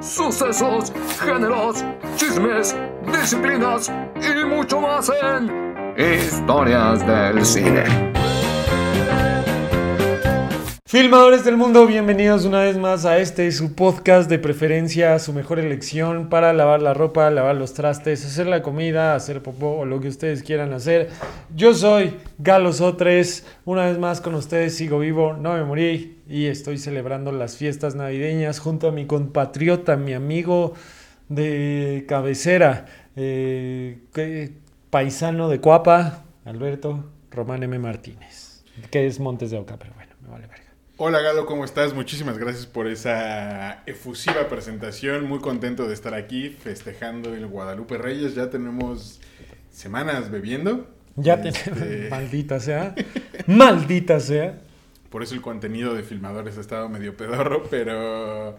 sucesos, géneros, chismes, disciplinas y mucho más en Historias del Cine. Filmadores del mundo, bienvenidos una vez más a este su podcast de preferencia, su mejor elección para lavar la ropa, lavar los trastes, hacer la comida, hacer popó o lo que ustedes quieran hacer. Yo soy Galo Sotres, una vez más con ustedes sigo vivo, no me morí y estoy celebrando las fiestas navideñas junto a mi compatriota, mi amigo de cabecera, eh, paisano de Cuapa, Alberto Román M. Martínez, que es Montes de Oca, pero bueno, me vale verga. Hola Galo, ¿cómo estás? Muchísimas gracias por esa efusiva presentación. Muy contento de estar aquí festejando el Guadalupe Reyes. Ya tenemos semanas bebiendo. Ya Este, tenemos, maldita sea, maldita sea. Por eso el contenido de filmadores ha estado medio pedorro, pero,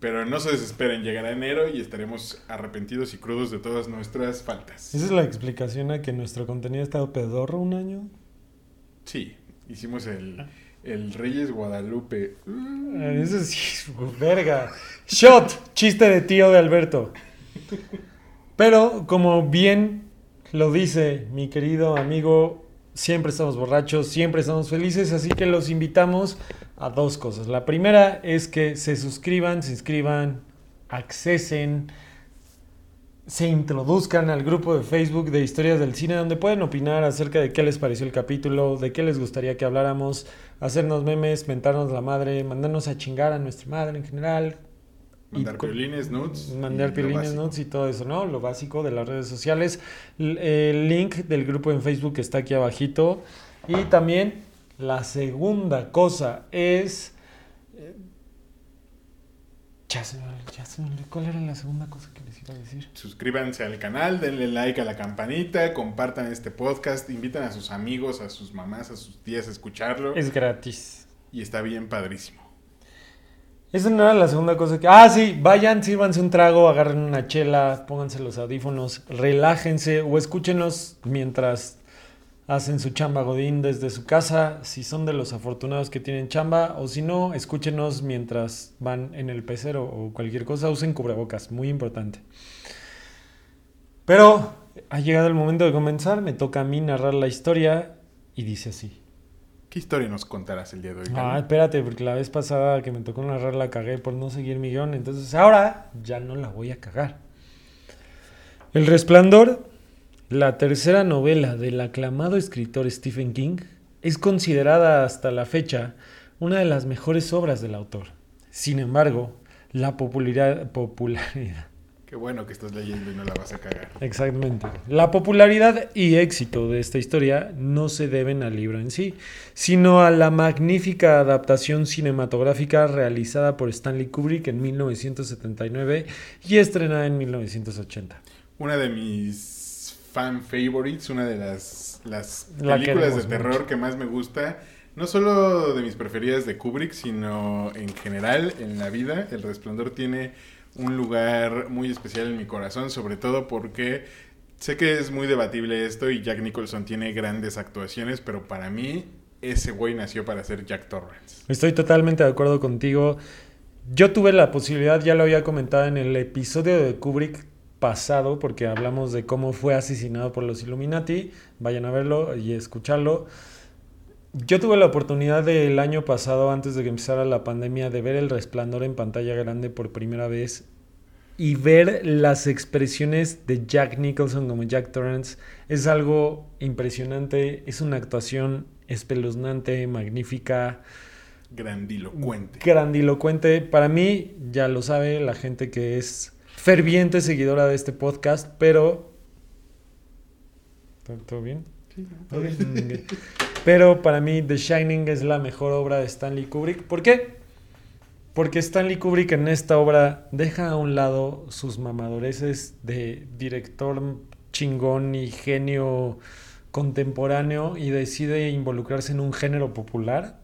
pero no se desesperen. Llegará enero y estaremos arrepentidos y crudos de todas nuestras faltas. Esa es la explicación a que nuestro contenido ha estado pedorro un año. Sí, hicimos el, el Reyes Guadalupe. Mm, Eso sí, verga. Shot, chiste de tío de Alberto. Pero como bien lo dice mi querido amigo, siempre estamos borrachos, siempre estamos felices, así que los invitamos a dos cosas. La primera es que se suscriban, se inscriban, accesen, se introduzcan al grupo de Facebook de Historias del Cine, donde pueden opinar acerca de qué les pareció el capítulo, de qué les gustaría que habláramos, hacernos memes, mentarnos la madre, mandarnos a chingar a nuestra madre en general. Mandar piolines, nudes. Mandar piolines, nudes y todo eso, ¿no? Lo básico de las redes sociales. El link del grupo en Facebook está aquí abajito. Y también la segunda cosa es... Ya se, me- ya se me olvidó. ¿Cuál era la segunda cosa que les iba a decir? Suscríbanse al canal, denle like a la campanita, compartan este podcast, invitan a sus amigos, a sus mamás, a sus tías a escucharlo. Es gratis. Y está bien padrísimo. Esa no era la segunda cosa que... Ah, sí, vayan, sírvanse un trago, agarren una chela, pónganse los audífonos, relájense o escúchenos mientras hacen su chamba godín desde su casa, si son de los afortunados que tienen chamba, o si no, escúchenos mientras van en el pecero o cualquier cosa, usen cubrebocas, muy importante. Pero ha llegado el momento de comenzar, me toca a mí narrar la historia y dice así. ¿Qué historia nos contarás el día de hoy? Ah, espérate, porque la vez pasada que me tocó narrar la cagué por no seguir mi guion, entonces ahora ya no la voy a cagar. El Resplandor, la tercera novela del aclamado escritor Stephen King, es considerada hasta la fecha una de las mejores obras del autor. Sin embargo, la popularidad, popularidad Qué bueno que estás leyendo y no la vas a cagar. Exactamente. La popularidad y éxito de esta historia no se deben al libro en sí, sino a la magnífica adaptación cinematográfica realizada por Stanley Kubrick en 1979 y estrenada en 1980. Una de mis fan favorites, una de las, las La películas de terror mucho. que más me gusta. No solo de mis preferidas de Kubrick, sino en general en la vida. El Resplandor tiene un lugar muy especial en mi corazón, sobre todo porque sé que es muy debatible esto y Jack Nicholson tiene grandes actuaciones, pero para mí ese güey nació para ser Jack Torrance. Estoy totalmente de acuerdo contigo. Yo tuve la posibilidad, ya lo había comentado en el episodio de Kubrick pasado, porque hablamos de cómo fue asesinado por los Illuminati. Vayan a verlo y escucharlo. Yo tuve la oportunidad del año pasado, antes de que empezara la pandemia, de ver el resplandor en pantalla grande por primera vez y ver las expresiones de Jack Nicholson como Jack Torrance es algo impresionante. Es una actuación espeluznante, magnífica Grandilocuente. grandilocuente. Para mí, ya lo sabe la gente que es ferviente seguidora de este podcast, pero... ¿Todo- ¿Todo bien? Pero para mí The Shining es la mejor obra de Stanley Kubrick. ¿Por qué? Porque Stanley Kubrick en esta obra deja a un lado sus mamadoreces de director chingón y genio contemporáneo y decide involucrarse en un género popular,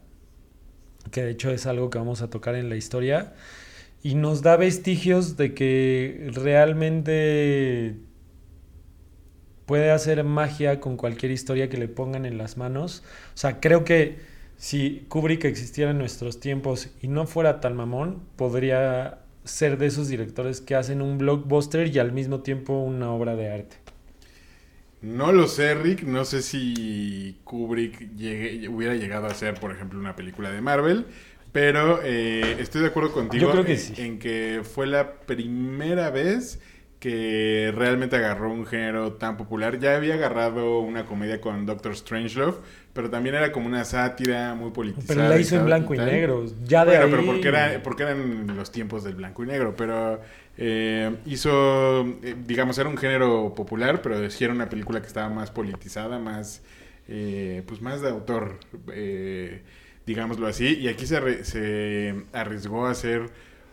que de hecho es algo que vamos a tocar en la historia, y nos da vestigios de que realmente puede hacer magia con cualquier historia que le pongan en las manos. O sea, creo que si Kubrick existiera en nuestros tiempos y no fuera tan mamón, podría ser de esos directores que hacen un blockbuster y al mismo tiempo una obra de arte? No lo sé, Rick. No sé si Kubrick hubiera llegado a hacer, por ejemplo, una película de Marvel. Pero eh, estoy de acuerdo contigo Yo creo que en- sí. en que fue la primera vez que realmente agarró un género tan popular. Ya había agarrado una comedia con Doctor Strangelove, pero también era como una sátira muy politizada. Pero la hizo en blanco y negro. Ya de Bueno, ahí... pero porque, era, porque eran los tiempos del blanco y negro, pero eh, hizo, eh, digamos, era un género popular, pero sí era una película que estaba más politizada, más, eh, pues más de autor, eh, digámoslo así, y aquí se, arri- se arriesgó a hacer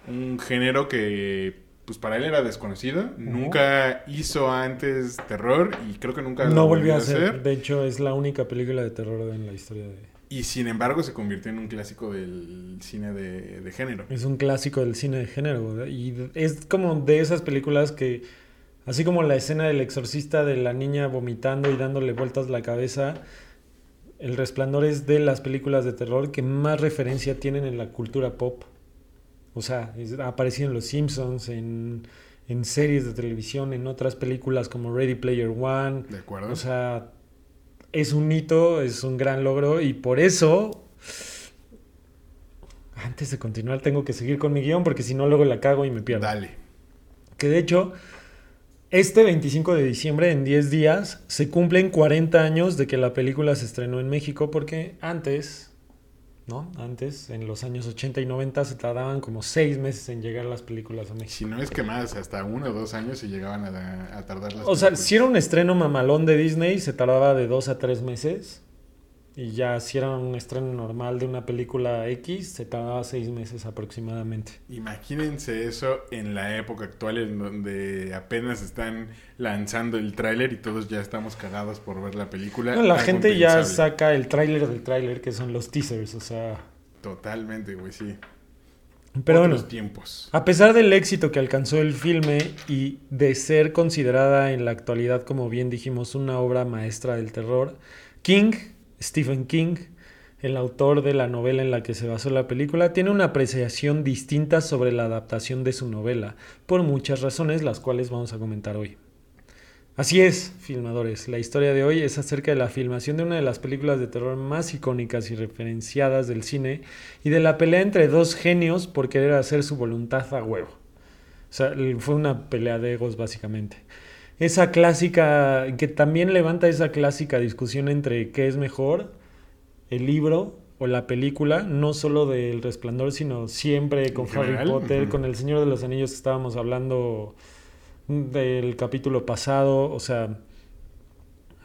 un género que, pues para él era desconocido, nunca hizo antes terror y creo que nunca lo No volvió a hacer. De hecho, es la única película de terror en la historia de... Y sin embargo se convirtió en un clásico del cine de, de género. Es un clásico del cine de género. ¿verdad? Y es como de esas películas que, así como la escena del exorcista de la niña vomitando y dándole vueltas la cabeza, El Resplandor es de las películas de terror que más referencia tienen en la cultura pop. O sea, es- ha aparecido en Los Simpsons, en, en series de televisión, en otras películas como Ready Player One. ¿De acuerdo? O sea, es un hito, es un gran logro y por eso, antes de continuar, tengo que seguir con mi guion porque si no luego la cago y me pierdo. Dale. Que de hecho, este 25 de diciembre, en 10 días, se cumplen 40 años de que la película se estrenó en México porque antes, ¿no? Antes, en los años 80 y 90, se tardaban como 6 meses en llegar las películas a México. Si no es que más, hasta uno o dos años se llegaban a, a tardar las O sea, películas. si era un estreno mamalón de Disney, se tardaba de dos a tres meses. Y ya si era un estreno normal de una película X, se tardaba seis meses aproximadamente. Imagínense eso en la época actual en donde apenas están lanzando el tráiler y todos ya estamos cagados por ver la película. No, la gente ya saca el tráiler del tráiler, que son los teasers, o sea... Totalmente, güey, sí. Pero Otros bueno, tiempos. a pesar del éxito que alcanzó el filme y de ser considerada en la actualidad, como bien dijimos, una obra maestra del terror, King, Stephen King, el autor de la novela en la que se basó la película, tiene una apreciación distinta sobre la adaptación de su novela, por muchas razones, las cuales vamos a comentar hoy. Así es, filmadores, la historia de hoy es acerca de la filmación de una de las películas de terror más icónicas y referenciadas del cine y de la pelea entre dos genios por querer hacer su voluntad a huevo. O sea, fue una pelea de egos básicamente. Esa clásica, que también levanta esa clásica discusión entre qué es mejor, el libro o la película, no solo del resplandor, sino siempre con Harry general, Potter, con El Señor de los Anillos que estábamos hablando del capítulo pasado, o sea,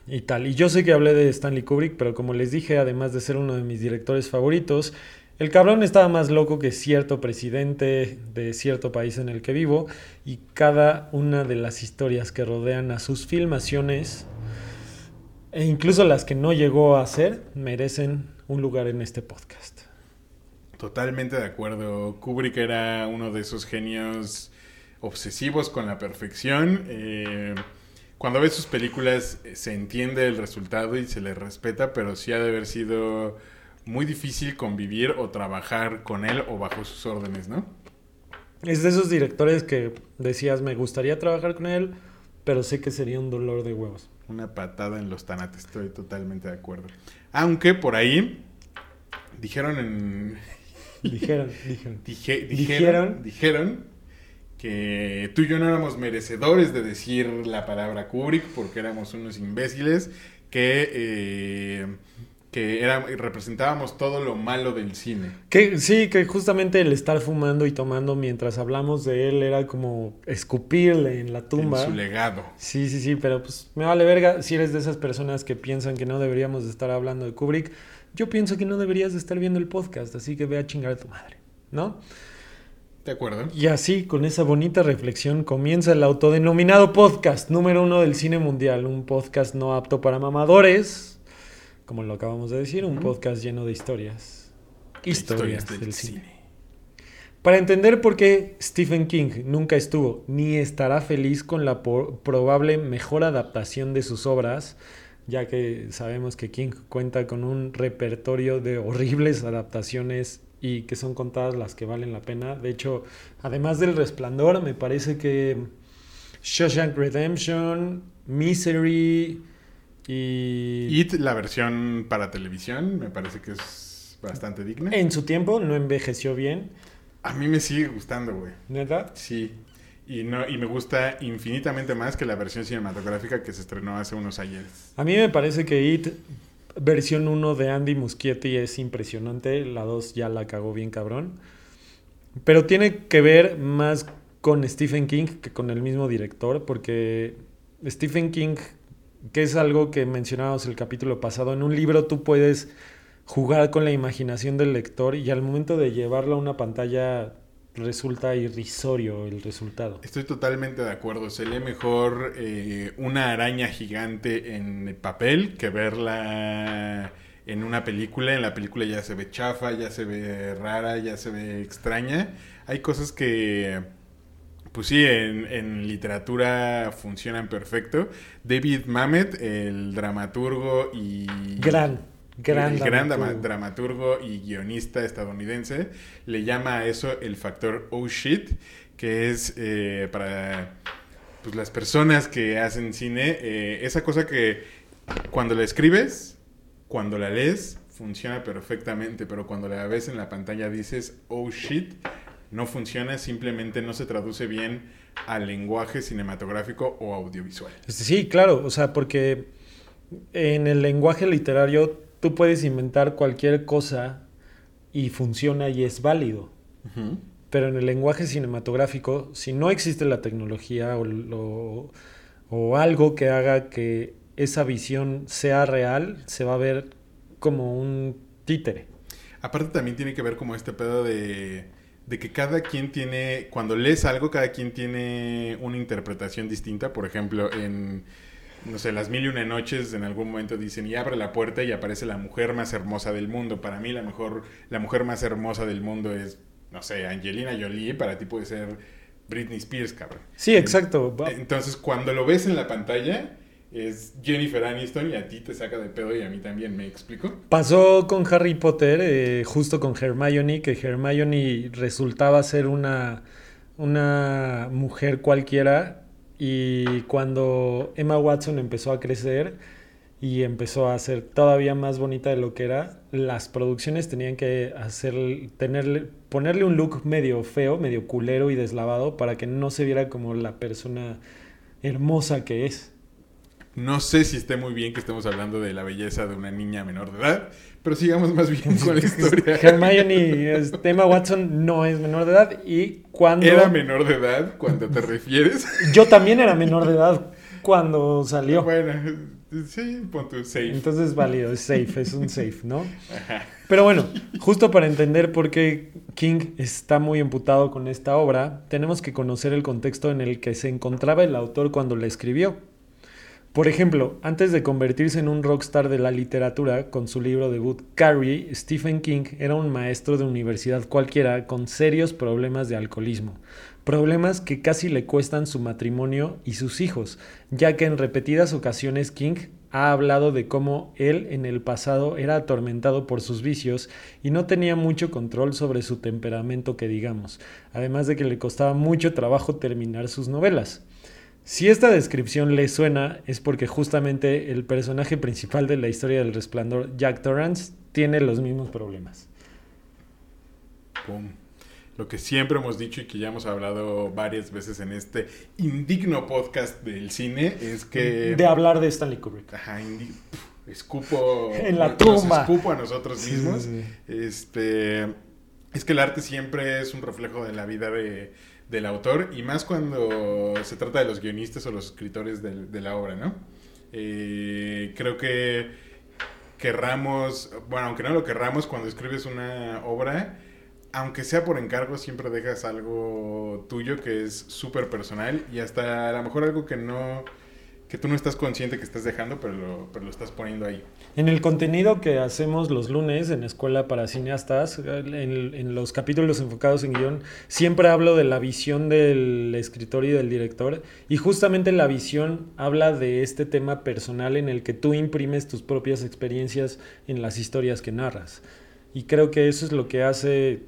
y tal. Y yo sé que hablé de Stanley Kubrick, pero como les dije, además de ser uno de mis directores favoritos, el cabrón estaba más loco que cierto presidente de cierto país en el que vivo, y cada una de las historias que rodean a sus filmaciones, e incluso las que no llegó a hacer, merecen un lugar en este podcast. Totalmente de acuerdo. Kubrick era uno de esos genios obsesivos con la perfección. Eh, cuando ves sus películas eh, se entiende el resultado y se le respeta, pero sí ha de haber sido muy difícil convivir o trabajar con él o bajo sus órdenes, ¿no? Es de esos directores que decías, me gustaría trabajar con él, pero sé que sería un dolor de huevos. Una patada en los tanates, estoy totalmente de acuerdo. Aunque por ahí dijeron en... Dijeron, dijeron. Dije- Dijeron. dijeron, dijeron que tú y yo no éramos merecedores de decir la palabra Kubrick porque éramos unos imbéciles que, eh, que era- representábamos todo lo malo del cine. Que sí, que justamente el estar fumando y tomando mientras hablamos de él era como escupirle en la tumba. En su legado. Sí, sí, sí, pero pues me vale verga si eres de esas personas que piensan que no deberíamos de estar hablando de Kubrick. Yo pienso que no deberías de estar viendo el podcast, así que ve a chingar a tu madre, ¿no? ¿De acuerdo? Y así, con esa bonita reflexión, comienza el autodenominado podcast número uno del cine mundial. Un podcast no apto para mamadores, como lo acabamos de decir, un podcast lleno de historias. Historias, del, cine. cine. Para entender por qué Stephen King nunca estuvo ni estará feliz con la probable mejor adaptación de sus obras, ya que sabemos que King cuenta con un repertorio de horribles adaptaciones y que son contadas las que valen la pena. De hecho, además del Resplandor, me parece que Shawshank Redemption, Misery y... It, la versión para televisión, me parece que es bastante digna. En su tiempo no envejeció bien. A mí me sigue gustando, güey. ¿Neta? Sí. Y, no, y me gusta infinitamente más que la versión cinematográfica que se estrenó hace unos años. A mí me parece que It, versión 1 de Andy Muschietti, es impresionante. La 2 ya la cagó bien cabrón. Pero tiene que ver más con Stephen King que con el mismo director, porque Stephen King, que es algo que mencionábamos el capítulo pasado, en un libro tú puedes jugar con la imaginación del lector y al momento de llevarlo a una pantalla resulta irrisorio el resultado. Estoy totalmente de acuerdo. Se lee mejor eh, una araña gigante en papel que verla en una película. En la película ya se ve chafa, ya se ve rara, ya se ve extraña. Hay cosas que, pues sí, en, en literatura funcionan perfecto. David Mamet, el dramaturgo y... Gran. Gran, el gran dramaturgo. dramaturgo y guionista estadounidense le llama a eso el factor oh shit, que es eh, para pues, las personas que hacen cine, eh, esa cosa que cuando la escribes, cuando la lees, funciona perfectamente, pero cuando la ves en la pantalla dices oh shit, no funciona, simplemente no se traduce bien al lenguaje cinematográfico o audiovisual. Sí, claro, o sea, porque en el lenguaje literario tú puedes inventar cualquier cosa y funciona y es válido. Pero en el lenguaje cinematográfico, si no existe la tecnología o, lo- o algo que haga que esa visión sea real, se va a ver como un títere. Aparte también tiene que ver como este pedo de, de que cada quien tiene, cuando lees algo, cada quien tiene una interpretación distinta. Por ejemplo, en, no sé, las mil y una noches en algún momento dicen y abre la puerta y aparece la mujer más hermosa del mundo. Para mí la mejor, la mujer más hermosa del mundo es, no sé, Angelina Jolie, para ti puede ser Britney Spears, cabrón. Sí, exacto. Entonces, cuando lo ves en la pantalla, es Jennifer Aniston y a ti te saca de pedo y a mí también, ¿me explico? Pasó con Harry Potter, eh, justo con Hermione, que Hermione resultaba ser una, una mujer cualquiera y cuando Emma Watson empezó a crecer y empezó a ser todavía más bonita de lo que era, las producciones tenían que hacer, tenerle, ponerle un look medio feo, medio culero y deslavado para que no se viera como la persona hermosa que es. No sé si esté muy bien que estemos hablando de la belleza de una niña menor de edad, pero sigamos más bien con la historia. Hermione, Emma Watson no es menor de edad y cuando... ¿Era menor de edad cuando te refieres? Yo también era menor de edad cuando salió. Bueno, sí, pon tu safe. Entonces es válido, es safe, es un safe, ¿no? Pero bueno, justo para entender por qué King está muy emputado con esta obra, tenemos que conocer el contexto en el que se encontraba el autor cuando la escribió. Por ejemplo, antes de convertirse en un rockstar de la literatura con su libro debut Carrie, Stephen King era un maestro de universidad cualquiera con serios problemas de alcoholismo. Problemas que casi le cuestan su matrimonio y sus hijos, ya que en repetidas ocasiones King ha hablado de cómo él en el pasado era atormentado por sus vicios y no tenía mucho control sobre su temperamento que digamos, además de que le costaba mucho trabajo terminar sus novelas. Si esta descripción le suena es porque justamente el personaje principal de la historia del resplandor, Jack Torrance, tiene los mismos problemas. Pum. Lo que siempre hemos dicho y que ya hemos hablado varias veces en este indigno podcast del cine es que... De hablar de Stanley Kubrick. Ajá, indi- escupo... En la tumba. escupo a nosotros Sí, mismos. sí, Este... Es que el arte siempre es un reflejo de la vida de, del autor y más cuando se trata de los guionistas o los escritores de, la obra, ¿no? Eh, creo que querramos, bueno, aunque no lo querramos, cuando escribes una obra, aunque sea por encargo, siempre dejas algo tuyo que es súper personal y hasta a lo mejor algo que no, que tú no estás consciente que estás dejando, pero lo, estás poniendo ahí. En el contenido que hacemos los lunes en Escuela para Cineastas, en, en los capítulos enfocados en guion, siempre hablo de la visión del escritor y del director. Y justamente la visión habla de este tema personal en el que tú imprimes tus propias experiencias en las historias que narras. Y creo que eso es lo que hace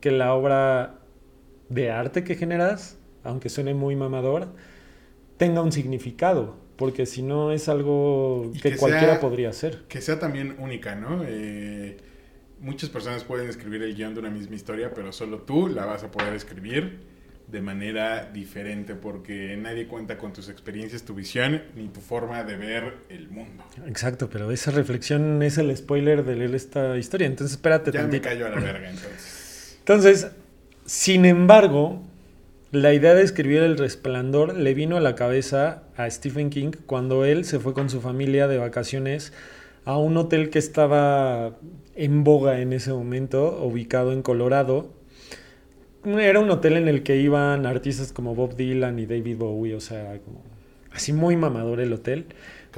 que la obra de arte que generas, aunque suene muy mamador, tenga un significado. Porque si no es algo que, que cualquiera sea- podría hacer. Que sea también única, ¿no? Eh, muchas personas pueden escribir el guion de una misma historia, pero solo tú la vas a poder escribir de manera diferente porque nadie cuenta con tus experiencias, tu visión ni tu forma de ver el mundo. Exacto, pero esa reflexión es el spoiler de leer esta historia. Entonces espérate Ya me tantito. callo a la verga entonces. Entonces, sin embargo, la idea de escribir El Resplandor le vino a la cabeza a Stephen King cuando él se fue con su familia de vacaciones a un hotel que estaba en boga en ese momento, ubicado en Colorado. Era un hotel en el que iban artistas como Bob Dylan y David Bowie, o sea, como así muy mamador el hotel.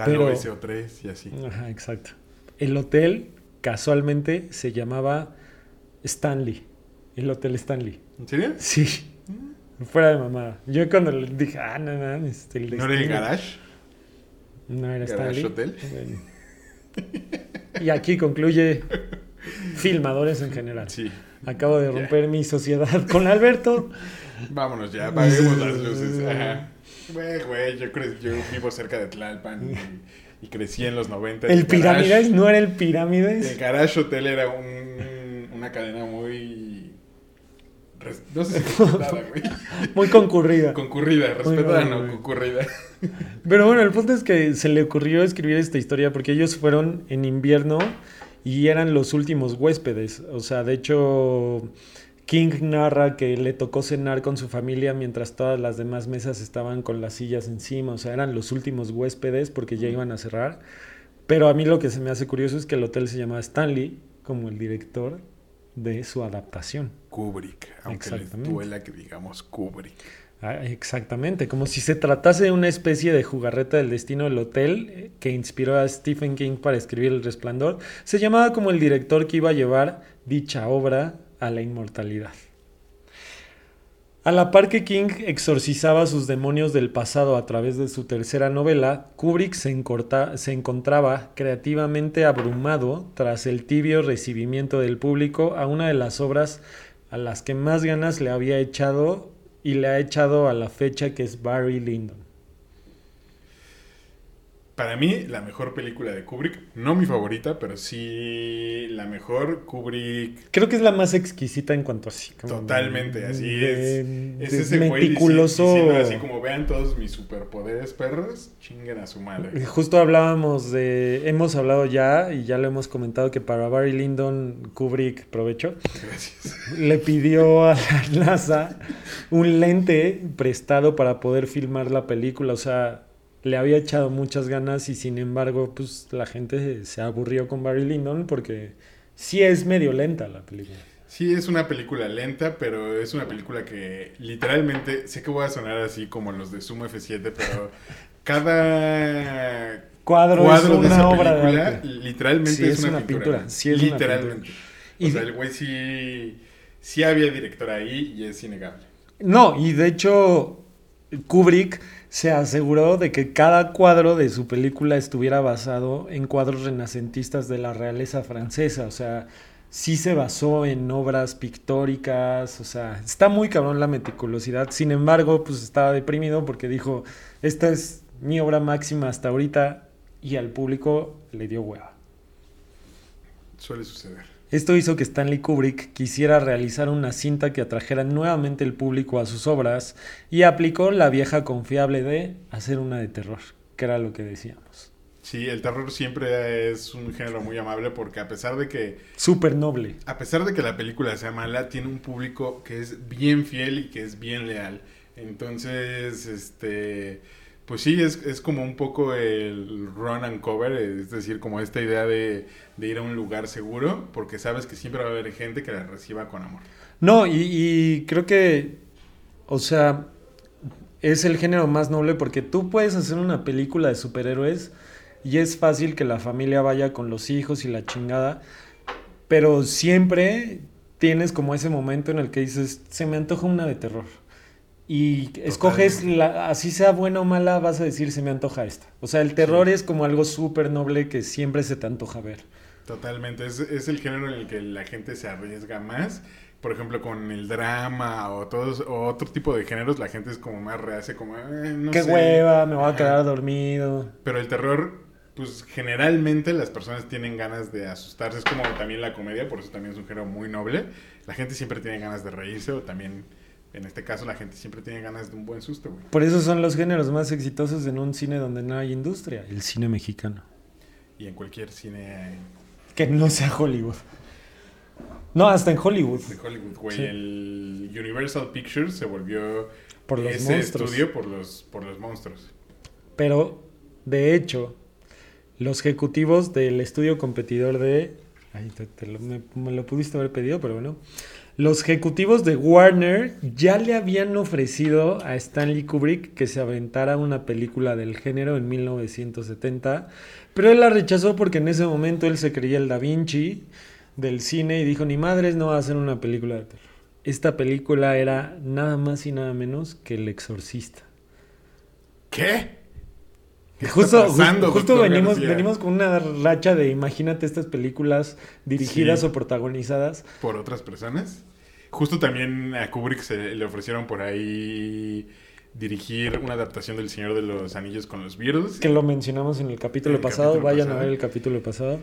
Pero- SO3 y así. Ajá, exacto. El hotel casualmente se llamaba Stanley. El Hotel Stanley. ¿En serio? Sí. Fuera de mamada. Yo cuando le dije, ah, no, no, este, el ¿No era el Stanley". garage? No era Garage Stanley. Hotel? Bueno. Y aquí concluye filmadores en general. Sí. Acabo de romper mi sociedad con Alberto. Vámonos ya, apaguemos las luces. Ajá. Güey, güey, yo, yo vivo cerca de Tlalpan y, y crecí en los 90. El Garage- Pirámides no era el El Pirámides. Garage Hotel era un, una cadena muy... No sé si respetada, güey. Muy concurrida. Concurrida, respetada no, concurrida. Pero bueno, el punto es que se le ocurrió escribir esta historia porque ellos fueron en invierno y eran los últimos huéspedes. O sea, de hecho, King narra que le tocó cenar con su familia mientras todas las demás mesas estaban con las sillas encima. O sea, eran los últimos huéspedes porque ya iban a cerrar. Pero a mí lo que se me hace curioso es que el hotel se llamaba Stanley como el director de su adaptación. Kubrick, aunque les duela que digamos Kubrick. Ah, exactamente, como si se tratase de una especie de jugarreta del destino del hotel eh, que inspiró a Stephen King para escribir El Resplandor. Se llamaba como el director que iba a llevar dicha obra a la inmortalidad. A la par que King exorcizaba sus demonios del pasado a través de su tercera novela, Kubrick se, se encontraba creativamente abrumado tras el tibio recibimiento del público a una de las obras a las que más ganas le había echado y le ha echado a la fecha que es Barry Lyndon. Para mí, la mejor película de Kubrick, no mi favorita, pero sí la mejor Kubrick. Creo que es la más exquisita en cuanto así. como Totalmente, así de- es. de Es ese güey meticuloso. diciendo así como vean todos mis superpoderes, perros, chinguen a su madre. Justo hablábamos de, hemos hablado ya y ya lo hemos comentado que para Barry Lyndon Kubrick, provecho, Gracias. le pidió a la NASA un lente prestado para poder filmar la película. O sea, le había echado muchas ganas y sin embargo, pues la gente se aburrió con Barry Lyndon porque sí es medio lenta la película. Sí, es una película lenta, pero es una película que literalmente, sé que voy a sonar así como los de Sumo F7, pero cada Cuadro, cuadro es de una esa obra de película arte. literalmente Sí, es, es una, una pintura. pintura, sí es una literalmente. Y o sea, de- el güey sí, sí había director ahí y es innegable. No, y de hecho Kubrick se aseguró de que cada cuadro de su película estuviera basado en cuadros renacentistas de la realeza francesa, o sea, sí se basó en obras pictóricas, o sea, está muy cabrón la meticulosidad, sin embargo, pues estaba deprimido porque dijo, esta es mi obra máxima hasta ahorita y al público le dio hueva. Suele suceder. Esto hizo que Stanley Kubrick quisiera realizar una cinta que atrajera nuevamente el público a sus obras y aplicó la vieja confiable de hacer una de terror, que era lo que decíamos. Sí, el terror siempre es un género muy amable porque a pesar de que Súper noble. a pesar de que la película sea mala, tiene un público que es bien fiel y que es bien leal. Entonces, este, pues sí, es, es como un poco el run and cover, es decir, como esta idea de, de ir a un lugar seguro, porque sabes que siempre va a haber gente que la reciba con amor. No, y, y creo que, o sea, es el género más noble porque tú puedes hacer una película de superhéroes y es fácil que la familia vaya con los hijos y la chingada, pero siempre tienes como ese momento en el que dices, se me antoja una de terror. Y escoges, la, así sea buena o mala, vas a decir, se me antoja esta. O sea, el terror es como algo súper noble que siempre se te antoja ver. Totalmente, es, es el género en el que la gente se arriesga más. Por ejemplo, con el drama o todos o otro tipo de géneros, la gente es como más reacia, como, "Ay, no Qué sé". hueva, me voy a quedar dormido. Pero el terror, pues generalmente las personas tienen ganas de asustarse. Es como también la comedia, por eso también es un género muy noble. La gente siempre tiene ganas de reírse o también, en este caso, la gente siempre tiene ganas de un buen susto, güey. Por eso son los géneros más exitosos en un cine donde no hay industria, el cine mexicano. Y en cualquier cine Que no sea Hollywood. No, hasta en Hollywood. de Hollywood, güey, Sí. el Universal Pictures se volvió Por los ese monstruos. estudio por los, por los monstruos. Pero, de hecho, los ejecutivos del estudio competidor de... Ay, te- te lo- me, me lo pudiste haber pedido, pero bueno. Los ejecutivos de Warner ya le habían ofrecido a Stanley Kubrick que se aventara una película del género en 1970, pero él la rechazó porque en ese momento él se creía el Da Vinci del cine y dijo, ni madres, no va a hacer una película de terror. Esta película era nada más y nada menos que El Exorcista. ¿Qué? ¿Qué está Justo, pasando, justo, venimos, García? venimos con una racha de imagínate estas películas dirigidas Sí. o protagonizadas. por otras personas. Justo también a Kubrick se le ofrecieron por ahí dirigir una adaptación del Señor de los Anillos con los Beatles. Que lo mencionamos en el capítulo El pasado. capítulo Vayan pasado. a ver el capítulo pasado.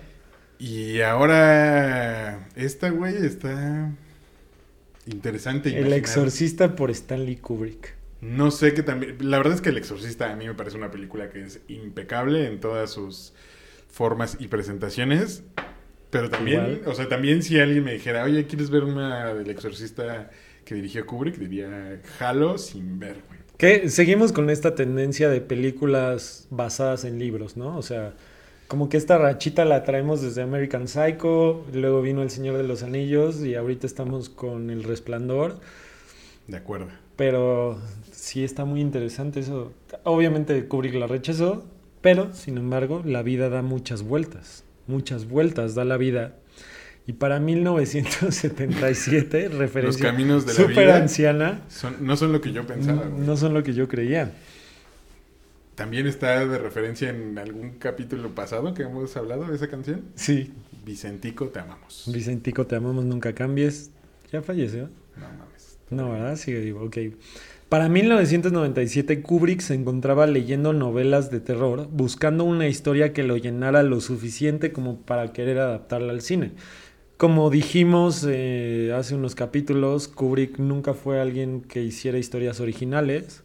Y ahora esta güey está interesante. El. Exorcista por Stanley Kubrick. No sé qué también. La verdad es que El Exorcista a mí me parece una película que es impecable en todas sus formas y presentaciones. Pero también, Igual. o sea, también si alguien me dijera, oye, ¿quieres ver una del Exorcista que dirigió Kubrick? Diría, jalo sin ver, güey. Que seguimos con esta tendencia de películas basadas en libros, ¿no? O sea, como que esta rachita la traemos desde American Psycho, luego vino El Señor de los Anillos y ahorita estamos con El Resplandor. De acuerdo. Pero sí está muy interesante eso. Obviamente Kubrick la rechazó, pero sin embargo la vida da muchas vueltas. Muchas vueltas da la vida. Y para 1977, referencia caminos de la vida. anciana, Son- no son lo que yo pensaba, no son lo que yo creía. También está de referencia en algún capítulo pasado que hemos hablado de esa canción. Sí, Vicentico, te amamos. Vicentico, te amamos, nunca cambies. Ya falleció. No mames. No, ¿verdad? Sigue vivo, ok. Para 1997, Kubrick se encontraba leyendo novelas de terror, buscando una historia que lo llenara lo suficiente como para querer adaptarla al cine. Como dijimos eh, hace unos capítulos, Kubrick nunca fue alguien que hiciera historias originales.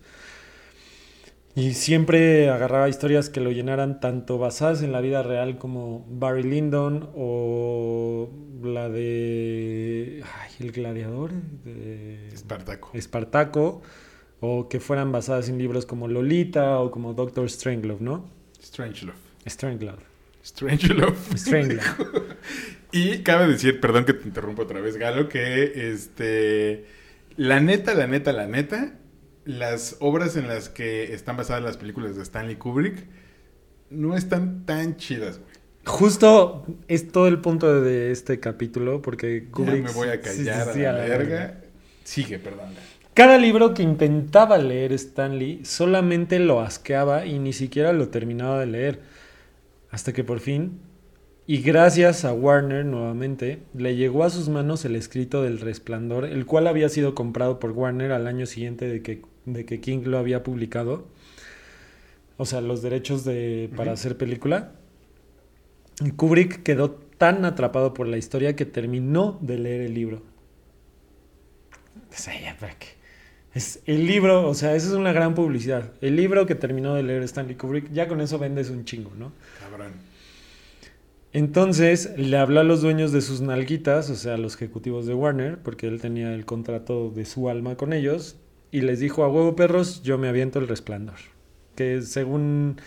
Y siempre agarraba historias que lo llenaran tanto basadas en la vida real como Barry Lyndon o la de... Ay, el gladiador. De... Espartaco. Espartaco, o que fueran basadas en libros como Lolita o como Doctor Strangelove, ¿no? Strangelove. Strangelove. Strangelove. Strangelove. Y cabe decir, perdón que te interrumpo otra vez, Galo, que este. La neta, la neta, la neta. Las obras en las que están basadas las películas de Stanley Kubrick no están tan chidas, güey. Justo es todo el punto de este capítulo, porque Ya Kubrick... me voy a sí, sí, callar sí, a la verga. Sigue, perdón. Cada libro que intentaba leer Stanley solamente lo asqueaba y ni siquiera lo terminaba de leer. Hasta que por fin, y gracias a Warner nuevamente, le llegó a sus manos el escrito del Resplandor, el cual había sido comprado por Warner al año siguiente de que, de que King lo había publicado. O sea, los derechos de, para hacer película. Kubrick quedó tan atrapado por la historia que terminó de leer el libro. O sea, ya, ¿para qué? Es el libro, o sea, eso es una gran publicidad. El libro que terminó de leer Stanley Kubrick, ya con eso vendes un chingo, ¿no? Cabrón. Entonces le habló a los dueños de sus nalguitas, o sea, a los ejecutivos de Warner, porque él tenía el contrato de su alma con ellos, y les dijo a huevo perros, yo me aviento el resplandor. Que según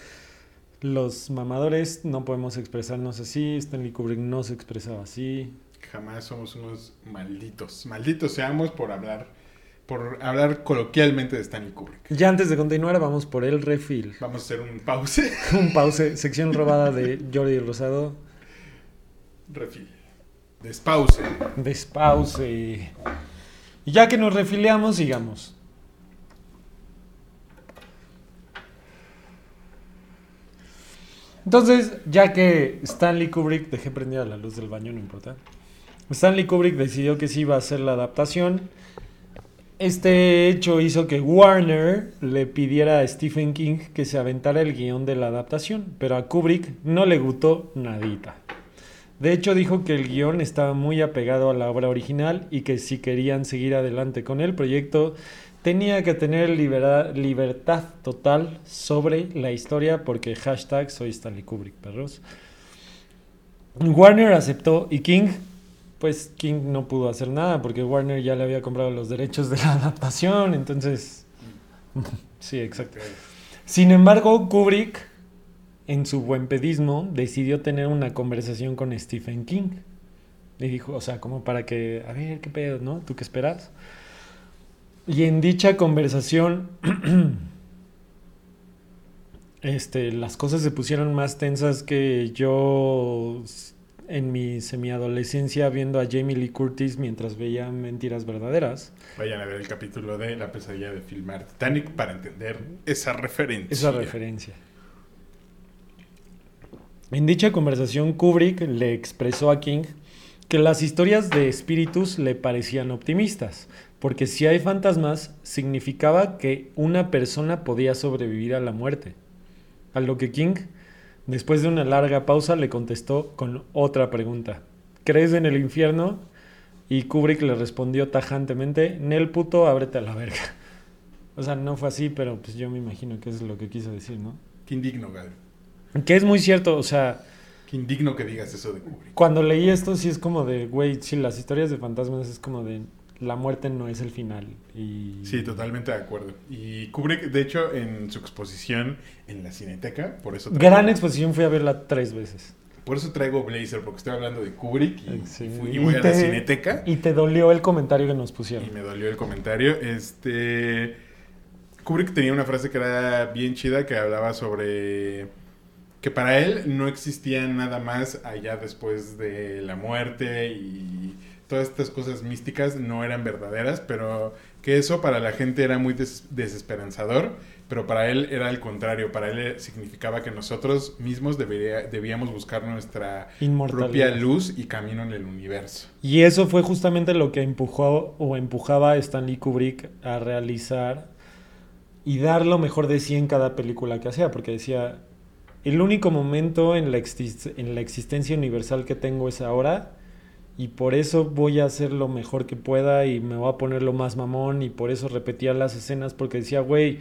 los mamadores no podemos expresarnos así, Stanley Kubrick no se expresaba así. Jamás somos unos malditos. Malditos seamos por hablar, por hablar coloquialmente de Stanley Kubrick. Ya antes de continuar, vamos por el refill. Vamos a hacer un pause. Un pause, sección robada de Jordi Rosado. Refil. Despause. Despause. Y ya que nos refiliamos, sigamos. Entonces, ya que Stanley Kubrick, dejé prendida la luz del baño, no importa. Stanley Kubrick decidió que sí iba a hacer la adaptación. Este hecho hizo que Warner le pidiera a Stephen King que se aventara el guion de la adaptación, pero a Kubrick no le gustó nadita. De hecho, dijo que el guion estaba muy apegado a la obra original y que si querían seguir adelante con el proyecto, tenía que tener libertad total sobre la historia porque hashtag soy Stanley Kubrick, perros. Warner aceptó y King, pues King no pudo hacer nada porque Warner ya le había comprado los derechos de la adaptación, entonces... sí, exacto. Sin embargo, Kubrick, en su buen pedismo, decidió tener una conversación con Stephen King. Y dijo, o sea, como para que, a ver, ¿qué pedo, no? ¿Tú qué esperas? Y en dicha conversación, este, las cosas se pusieron más tensas que yo en mi semiadolescencia viendo a Jamie Lee Curtis mientras veía Mentiras Verdaderas. Vayan a ver el capítulo de La pesadilla de filmar Titanic para entender esa referencia. Esa referencia. En dicha conversación, Kubrick le expresó a King que las historias de espíritus le parecían optimistas, porque si hay fantasmas, significaba que una persona podía sobrevivir a la muerte. A lo que King, después de una larga pausa, le contestó con otra pregunta. ¿Crees en el infierno? Y Kubrick le respondió tajantemente, Nel puto, ábrete a la verga. O sea, no fue así, pero pues yo me imagino que es lo que quiso decir, ¿no? Qué indigno, Gal. Que es muy cierto, o sea, Qué indigno que digas eso de Kubrick. cuando leí esto sí es como de, güey, sí, las historias de fantasmas es como de, la muerte no es el final. Y... Sí, totalmente de acuerdo. Y Kubrick, de hecho, en su exposición en la Cineteca, por eso traigo, Gran exposición, fui a verla tres veces. por eso traigo Blazer, porque estoy hablando de Kubrick y, Sí. y fui- y voy a la te- Cineteca Y te dolió el comentario que nos y pusieron. me dolió el comentario. Este Kubrick tenía una frase que era bien chida que hablaba sobre que para él no existía nada más allá después de la muerte y todas estas cosas místicas no eran verdaderas, pero que eso para la gente era muy des- desesperanzador, pero para él era al contrario, para él significaba que nosotros mismos debería- debíamos buscar nuestra propia luz y camino en el universo. Y eso fue justamente lo que empujó o empujaba a Stanley Kubrick a realizar y dar lo mejor de sí en cada película que hacía, porque decía, el único momento en la, exis- en la existencia universal que tengo es ahora, y por eso voy a hacer lo mejor que pueda y me voy a poner lo más mamón, y por eso repetía las escenas, porque decía, güey,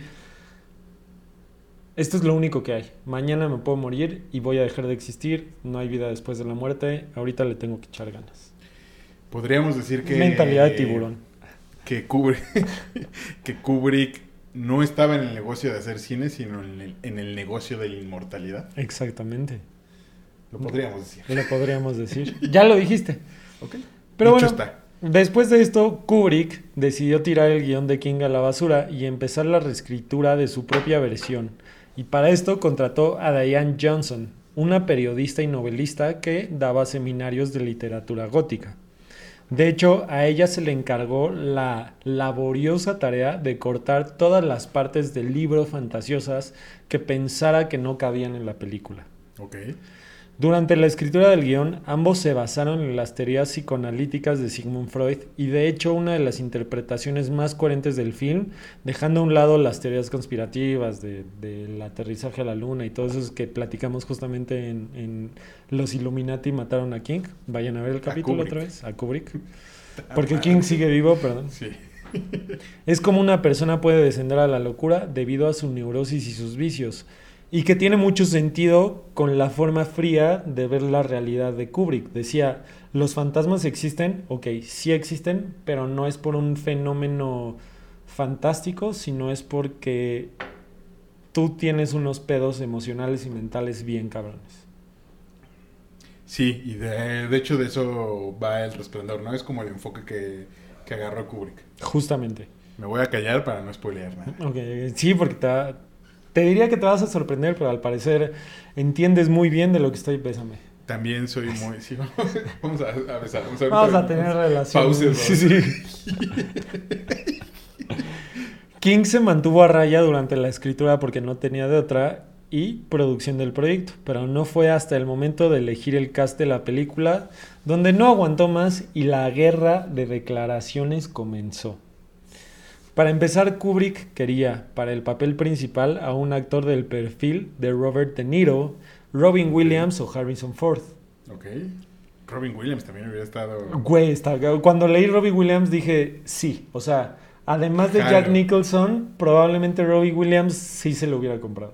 esto es lo único que hay. Mañana me puedo morir y voy a dejar de existir. No hay vida después de la muerte. Ahorita le tengo que echar ganas. Podríamos decir que... Mentalidad de tiburón. Que Kubrick, que Kubrick no estaba en el negocio de hacer cine, sino en el, en el negocio de la inmortalidad. Exactamente. Lo podríamos decir. Lo podríamos decir. Ya lo dijiste. ¿Ok? Pero Dicho bueno, está. después de esto, Kubrick decidió tirar el guion de King a la basura y empezar la reescritura de su propia versión. Y para esto contrató a Diane Johnson, una periodista y novelista que daba seminarios de literatura gótica. De hecho, a ella se le encargó la laboriosa tarea de cortar todas las partes del libro fantasiosas que pensara que no cabían en la película. Ok. Durante la escritura del guion, ambos se basaron en las teorías psicoanalíticas de Sigmund Freud y de hecho una de las interpretaciones más coherentes del film, dejando a un lado las teorías conspirativas de- del aterrizaje a la luna y todo eso que platicamos justamente en, en Los Illuminati mataron a King. Vayan a ver el capítulo otra vez, a Kubrick. Porque King sigue vivo, perdón. Sí. Es como una persona puede descender a la locura debido a su neurosis y sus vicios. Y que tiene mucho sentido con la forma fría de ver la realidad de Kubrick. Decía, los fantasmas existen, ok, sí existen, pero no es por un fenómeno fantástico, sino es porque tú tienes unos pedos emocionales y mentales bien cabrones. Sí, y de, de hecho de eso va el resplandor, ¿no? Es como el enfoque que, que agarró Kubrick. Justamente. Me voy a callar para no spoilear nada. Ok, sí, porque te, te diría que te vas a sorprender, pero al parecer entiendes muy bien de lo que estoy pésame. También soy muy... Sí, vamos a, a besar. Vamos a, Vamos a tener relaciones. Pauses. Sí, sí. King se mantuvo a raya durante la escritura porque no tenía de otra y producción del proyecto, pero no fue hasta el momento de elegir el cast de la película donde no aguantó más y la guerra de declaraciones comenzó. Para empezar, Kubrick quería para el papel principal a un actor del perfil de Robert De Niro, Robin Williams o Harrison Ford. Ok. Robin Williams también hubiera estado. Güey, está- cuando leí Robin Williams dije sí, o sea, además de Jack. Nicholson, probablemente Robin Williams sí se lo hubiera comprado.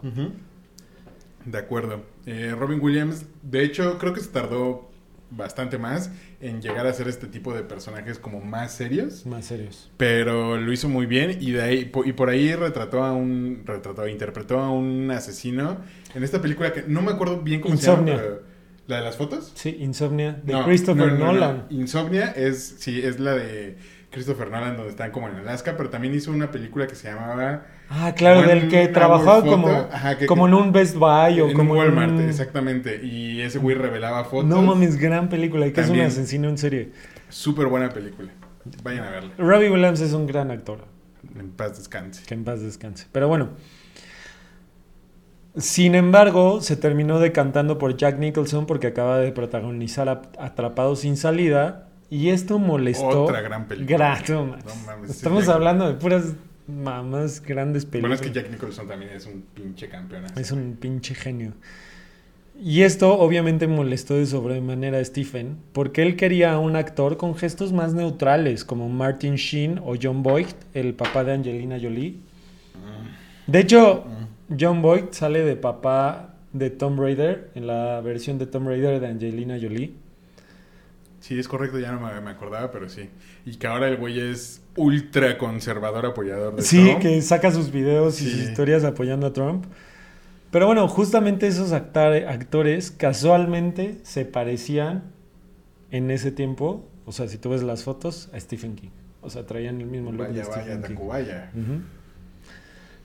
De acuerdo. Eh, Robin Williams, de hecho, creo que se tardó bastante más en llegar a hacer este tipo de personajes como más serios. Más serios. Pero lo hizo muy bien y de ahí y por ahí retrató a un retrató interpretó a un asesino en esta película que no me acuerdo bien cómo Insomnia. se llama. pero- ¿La de las fotos? Sí, Insomnia de No, Christopher no, no, no. Nolan. Insomnia es sí es la de Christopher Nolan donde están como en Alaska, pero también hizo una película que se llamaba Ah, claro, del que trabajaba como, Ajá, que- como en un Best Buy o en como un en Walmart, exactamente. Y ese güey revelaba fotos. No mames, gran película, y que es También. un asesino en serie. Súper buena película. Vayan a verla. Robbie Williams es un gran actor. En paz descanse. Que en paz descanse. Pero bueno. Sin embargo, se terminó decantando por Jack Nicholson porque acaba de protagonizar Ap- Atrapado sin salida. Y esto molestó. Otra gran película. No mames. Estamos sí, hablando de puras mamás grandes Bueno, películas. es que Jack Nicholson también es un pinche campeón. Es un pinche genio. Y esto obviamente molestó de sobremanera a Stephen, porque él quería a un actor con gestos más neutrales, como Martin Sheen o John Boyd, el papá de Angelina Jolie. De hecho, John Boyd sale de papá de Tom Raider, en la versión de Tom Raider de Angelina Jolie. Sí, es correcto, ya no me, me acordaba, pero sí. Y que ahora el güey es ultra conservador apoyador de Sí, Trump. que saca sus videos y Sí. sus historias apoyando a Trump. Pero bueno, justamente esos actores casualmente se parecían en ese tiempo, o sea, si tú ves las fotos, a Stephen King. O sea, traían el mismo look de Vaya, Stephen vaya, King. Tacubaya. Ujú.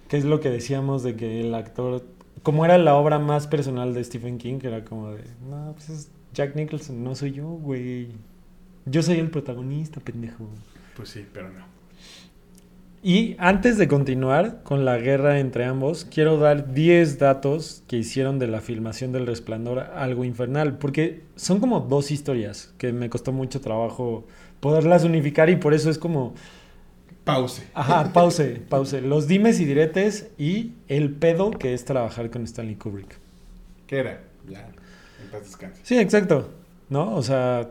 Que es lo que decíamos de que el actor, como era la obra más personal de Stephen King, que era como de, no, pues es Jack Nicholson, no soy yo, güey. Yo soy el protagonista, pendejo. Pues sí, pero no. Y antes de continuar con la guerra entre ambos, quiero dar 10 datos que hicieron de la filmación del Resplandor algo infernal, porque son como dos historias que me costó mucho trabajo poderlas unificar y por eso es como, Pause. ajá, pause, pause, los dimes y diretes y el pedo que es trabajar con Stanley Kubrick. ¿Qué era? Ya, paz descanse. Sí, exacto, ¿no? O sea,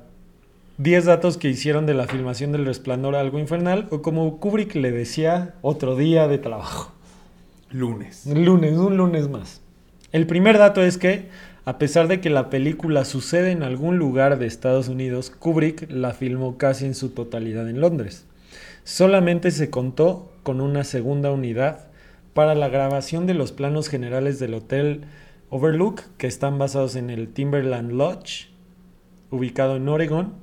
10 datos que hicieron de la filmación del Resplandor algo infernal, o como Kubrick le decía, otro día de trabajo. Lunes. Un lunes, un lunes más. El primer dato es que, a pesar de que la película sucede en algún lugar de Estados Unidos, Kubrick la filmó casi en su totalidad en Londres. Solamente se contó con una segunda unidad para la grabación de los planos generales del Hotel Overlook, que están basados en el Timberland Lodge, ubicado en Oregon,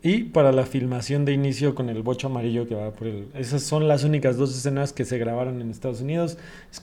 y para la filmación de inicio con el bocho amarillo que va por el... Esas son las únicas dos escenas que se grabaron en Estados Unidos.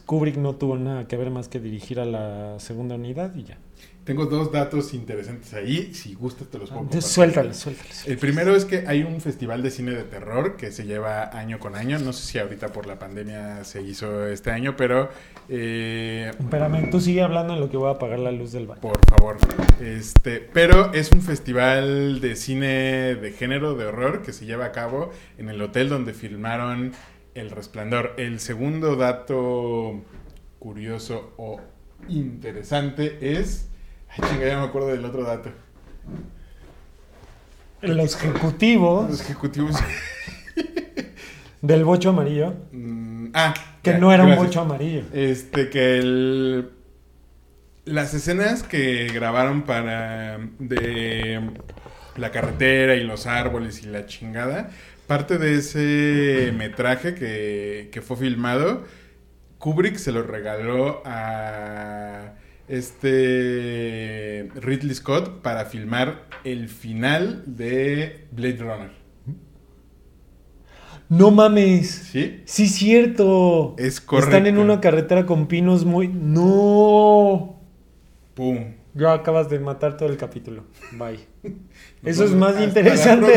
Kubrick no tuvo nada que ver más que dirigir a la segunda unidad y ya. Tengo dos datos interesantes ahí. Si gustas, te los pongo. Entonces, suéltales, suéltales. El primero es que hay un festival de cine de terror que se lleva año con año. No sé si ahorita por la pandemia se hizo este año, pero eh, Espérame, tú sigue hablando en lo que voy a apagar la luz del baño. por favor. Este, pero es un festival de cine de género de horror que se lleva a cabo en el hotel donde filmaron El Resplandor. El segundo dato curioso o interesante es. Ay, chinga, ya me acuerdo del otro dato. Los ejecutivos Los ejecutivos. del bocho amarillo, Mm, ah, que ya, no era un gracias. bocho amarillo. Este, que el... Las escenas que grabaron para... De la carretera y los árboles y la chingada, parte de ese metraje que, que fue filmado, Kubrick se lo regaló a este Ridley Scott para filmar el final de Blade Runner. No mames. ¿Sí? Sí, cierto. Es correcto. Están en una carretera con pinos muy... No. ¡Pum! Ya acabas de matar todo el capítulo. Bye. Eso es más interesante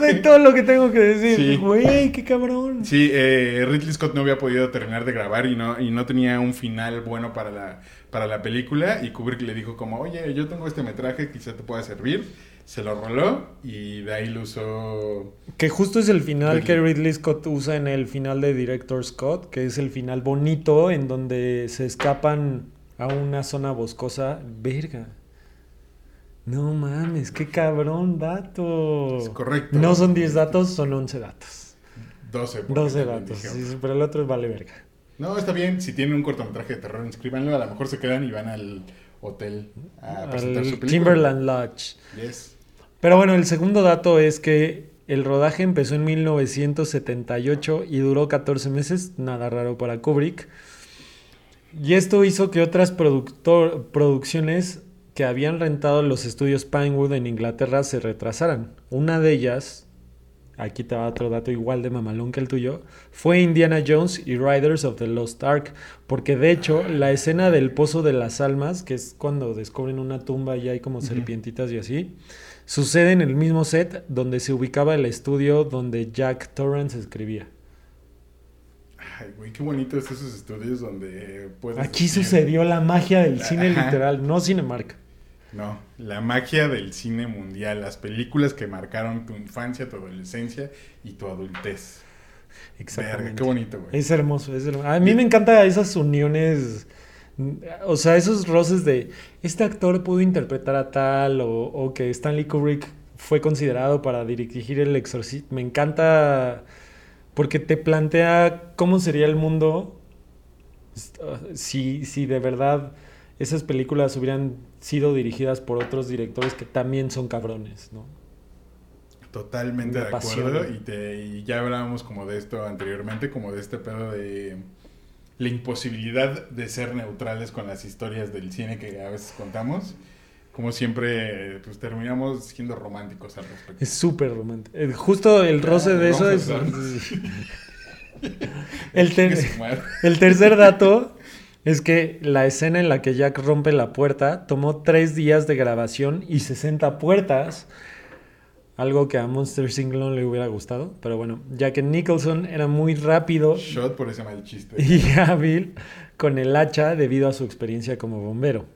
de todo lo que tengo que decir. Sí. Güey, qué cabrón. Sí, eh, Ridley Scott no había podido terminar de grabar y no, y no tenía un final bueno para la, para la película. Y Kubrick le dijo como, oye, yo tengo este metraje, quizá te pueda servir. Se lo roló y de ahí lo usó... Que justo es el final Ridley. que Ridley Scott usa en el final de Director Scott, que es el final bonito en donde se escapan a una zona boscosa. Verga. No mames, qué cabrón dato. Es correcto. No son 10 datos, son 11 datos. 12. porque 12 también datos, sí, pero el otro vale verga. No, está bien. Si tienen un cortometraje de terror, inscríbanlo. A lo mejor se quedan y van al hotel a presentar su Al película. Timberland Lodge. Yes. Pero bueno, el segundo dato es que el rodaje empezó en 1978 y duró 14 meses, nada raro para Kubrick. Y esto hizo que otras productor- producciones que habían rentado los estudios Pinewood en Inglaterra se retrasaran. Una de ellas, aquí te va otro dato igual de mamalón que el tuyo, fue Indiana Jones y Riders of the Lost Ark, porque de hecho la escena del Pozo de las Almas, que es cuando descubren una tumba y hay como serpientitas y así, sucede en el mismo set donde se ubicaba el estudio donde Jack Torrance escribía. Ay, güey, qué bonitos esos estudios donde puedes... Aquí decir- sucedió la magia del cine Ajá. literal, no Cinemark. No, la magia del cine mundial. Las películas que marcaron tu infancia, tu adolescencia y tu adultez. Verga, Exactamente. qué bonito, güey. Es hermoso, es hermoso. A mí me encantan esas uniones, o sea, esos roces de este actor pudo interpretar a tal o, o que Stanley Kubrick fue considerado para dirigir El Exorcista. Me encanta porque te plantea cómo sería el mundo si, si de verdad esas películas hubieran sido dirigidas por otros directores que también son cabrones, ¿no? Totalmente Me de acuerdo. Y, te, y ya hablábamos como de esto anteriormente, como de este pedo de la imposibilidad de ser neutrales con las historias del cine que a veces contamos. Como siempre, pues terminamos siendo románticos al respecto. Es súper romántico. Eh, Justo el roce de eso es... El, ter- tercer dato es que la escena en la que Jack rompe la puerta tomó tres días de grabación y 60 puertas. Algo que a Monster no le hubiera gustado. Pero bueno, ya que Nicholson era muy rápido Shot por ese mal chiste. y hábil con el hacha debido a su experiencia como bombero.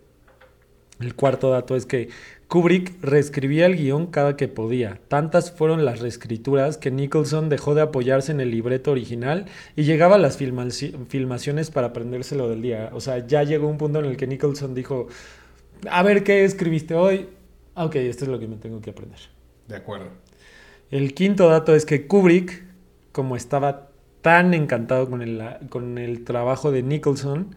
El cuarto dato es que Kubrick reescribía el guion cada que podía. Tantas fueron las reescrituras que Nicholson dejó de apoyarse en el libreto original y llegaba a las filmaci- filmaciones para aprendérselo del día. O sea, ya llegó un punto en el que Nicholson dijo, a ver qué escribiste hoy. Ok, esto es lo que me tengo que aprender. De acuerdo. El quinto dato es que Kubrick, como estaba tan encantado con el, con el trabajo de Nicholson,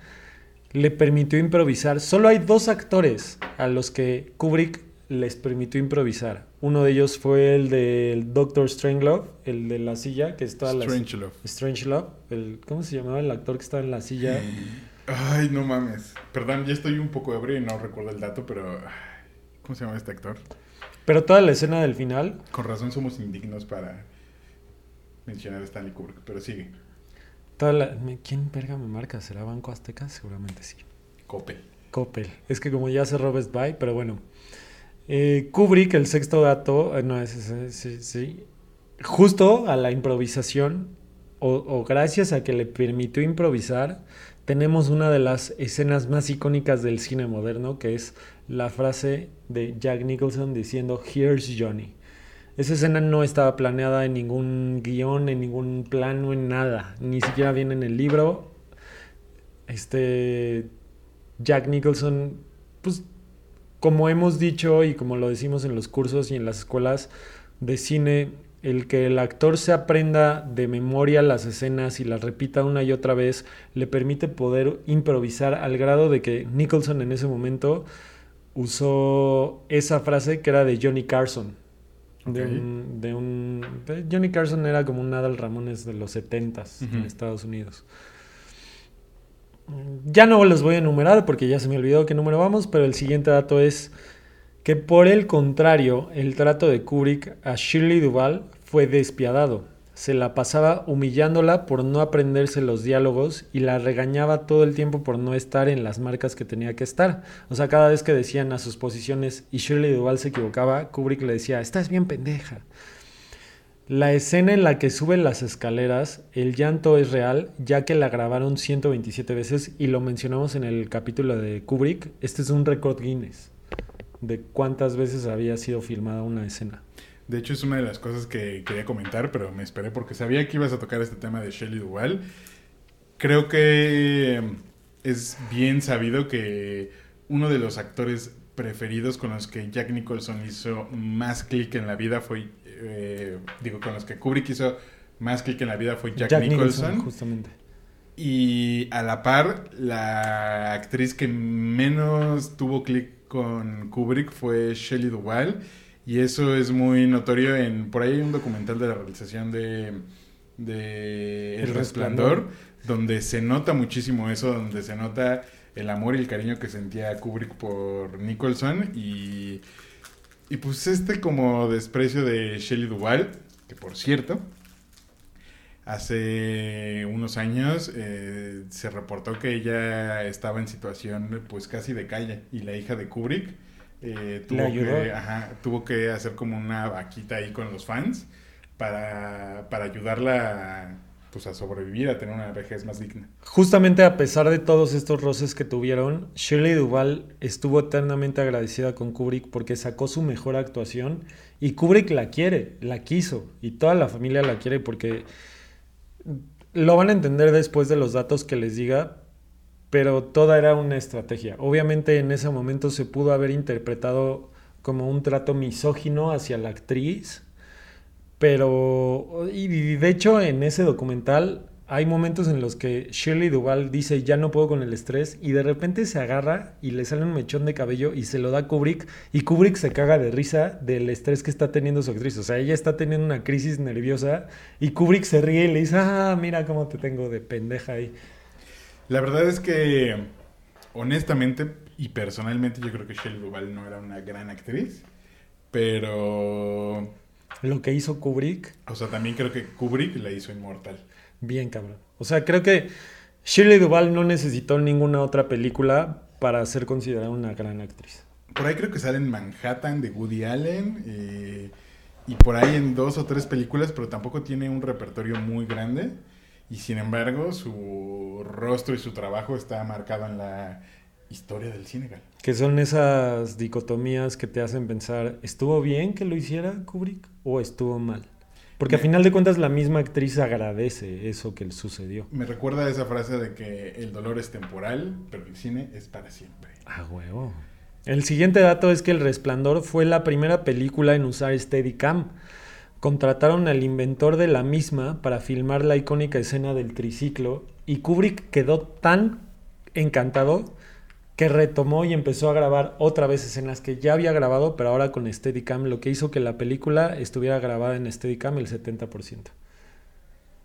le permitió improvisar. Solo hay dos actores a los que Kubrick les permitió improvisar. Uno de ellos fue el del Doctor Strangelove, el de la silla, que está la Strangelove. Strangelove, el ¿cómo se llamaba el actor que estaba en la silla? Ay, no mames. Perdón, ya estoy un poco ebrio y no recuerdo el dato, pero... ¿Cómo se llama este actor? Pero toda la escena del final Con razón somos indignos para mencionar a Stanley Kubrick, pero sigue. Toda la- me- ¿Quién verga me marca? ¿Será Banco Azteca? Seguramente sí. Coppel. Coppel. Es que como ya cerró Best Buy, pero bueno. Eh, Kubrick, el sexto dato, eh, no, es sí, sí. Justo a la improvisación, o, o gracias a que le permitió improvisar, tenemos una de las escenas más icónicas del cine moderno, que es la frase de Jack Nicholson diciendo, Here's Johnny. Esa escena no estaba planeada en ningún guion, en ningún plano, en nada. Ni siquiera viene en el libro. Este. Jack Nicholson, pues, como hemos dicho y como lo decimos en los cursos y en las escuelas de cine, el que el actor se aprenda de memoria las escenas y las repita una y otra vez le permite poder improvisar al grado de que Nicholson en ese momento usó esa frase que era de Johnny Carson. De un, de un- de- Johnny Carson era como un Adal Ramones de los 70s en. Estados Unidos. Ya no los voy a enumerar porque ya se me olvidó qué número vamos, pero el siguiente dato es que por el contrario, el trato de Kubrick a Shirley Duvall fue despiadado. Se la pasaba humillándola por no aprenderse los diálogos y la regañaba todo el tiempo por no estar en las marcas que tenía que estar. O sea, cada vez que decían a sus posiciones y Shirley Duval se equivocaba, Kubrick le decía, estás bien pendeja. La escena en la que suben las escaleras, el llanto es real, ya que la grabaron 127 veces y lo mencionamos en el capítulo de Kubrick. Este es un récord Guinness de cuántas veces había sido filmada una escena. De hecho, es una de las cosas que quería comentar, pero me esperé porque sabía que ibas a tocar este tema de Shelley Duvall. Creo que es bien sabido que uno de los actores preferidos con los que Jack Nicholson hizo más clic en la vida fue eh, digo, con los que Kubrick hizo más clic en la vida fue Jack, Nicholson, Justamente. Y a la par, la actriz que menos tuvo clic con Kubrick fue Shelley Duvall. Y eso es muy notorio en... Por ahí hay un documental de la realización de... de El, Resplandor, donde se nota muchísimo eso, donde se nota el amor y el cariño que sentía Kubrick por Nicholson y y pues este como desprecio de Shelley Duvall, que por cierto, hace unos años eh, se reportó que ella estaba en situación pues casi de calle y la hija de Kubrick eh, tuvo, que, tuvo que hacer como una vaquita ahí con los fans para, para ayudarla pues, a sobrevivir, a tener una vejez más digna. Justamente a pesar de todos estos roces que tuvieron, Shirley Duval estuvo eternamente agradecida con Kubrick porque sacó su mejor actuación y Kubrick la quiere, la quiso y toda la familia la quiere porque lo van a entender después de los datos que les diga, pero toda era una estrategia. Obviamente en ese momento se pudo haber interpretado como un trato misógino hacia la actriz pero, y de hecho en ese documental hay momentos en los que Shirley Duval dice ya no puedo con el estrés y de repente se agarra y le sale un mechón de cabello y se lo da a Kubrick y Kubrick se caga de risa del estrés que está teniendo su actriz. O sea, ella está teniendo una crisis nerviosa y Kubrick se ríe y le dice, ah, mira cómo te tengo de pendeja ahí. La verdad es que, honestamente y personalmente, yo creo que Shirley Duval no era una gran actriz, pero lo que hizo Kubrick. O sea, también creo que Kubrick la hizo inmortal. Bien, cabrón. O sea, creo que Shirley Duvall no necesitó ninguna otra película para ser considerada una gran actriz. Por ahí creo que sale en Manhattan de Woody Allen eh, y por ahí en dos o tres películas, pero tampoco tiene un repertorio muy grande. Y sin embargo, su rostro y su trabajo está marcado en la historia del cine. Que son esas dicotomías que te hacen pensar, ¿estuvo bien que lo hiciera Kubrick o estuvo mal? Porque a final de cuentas la misma actriz agradece eso que le sucedió. Me recuerda esa frase de que el dolor es temporal, pero el cine es para siempre. Ah, huevo. El siguiente dato es que El Resplandor fue la primera película en usar Steadicam. Contrataron al inventor de la misma para filmar la icónica escena del triciclo y Kubrick quedó tan encantado que retomó y empezó a grabar otra vez escenas que ya había grabado, pero ahora con Steadicam, lo que hizo que la película estuviera grabada en Steadicam el 70%.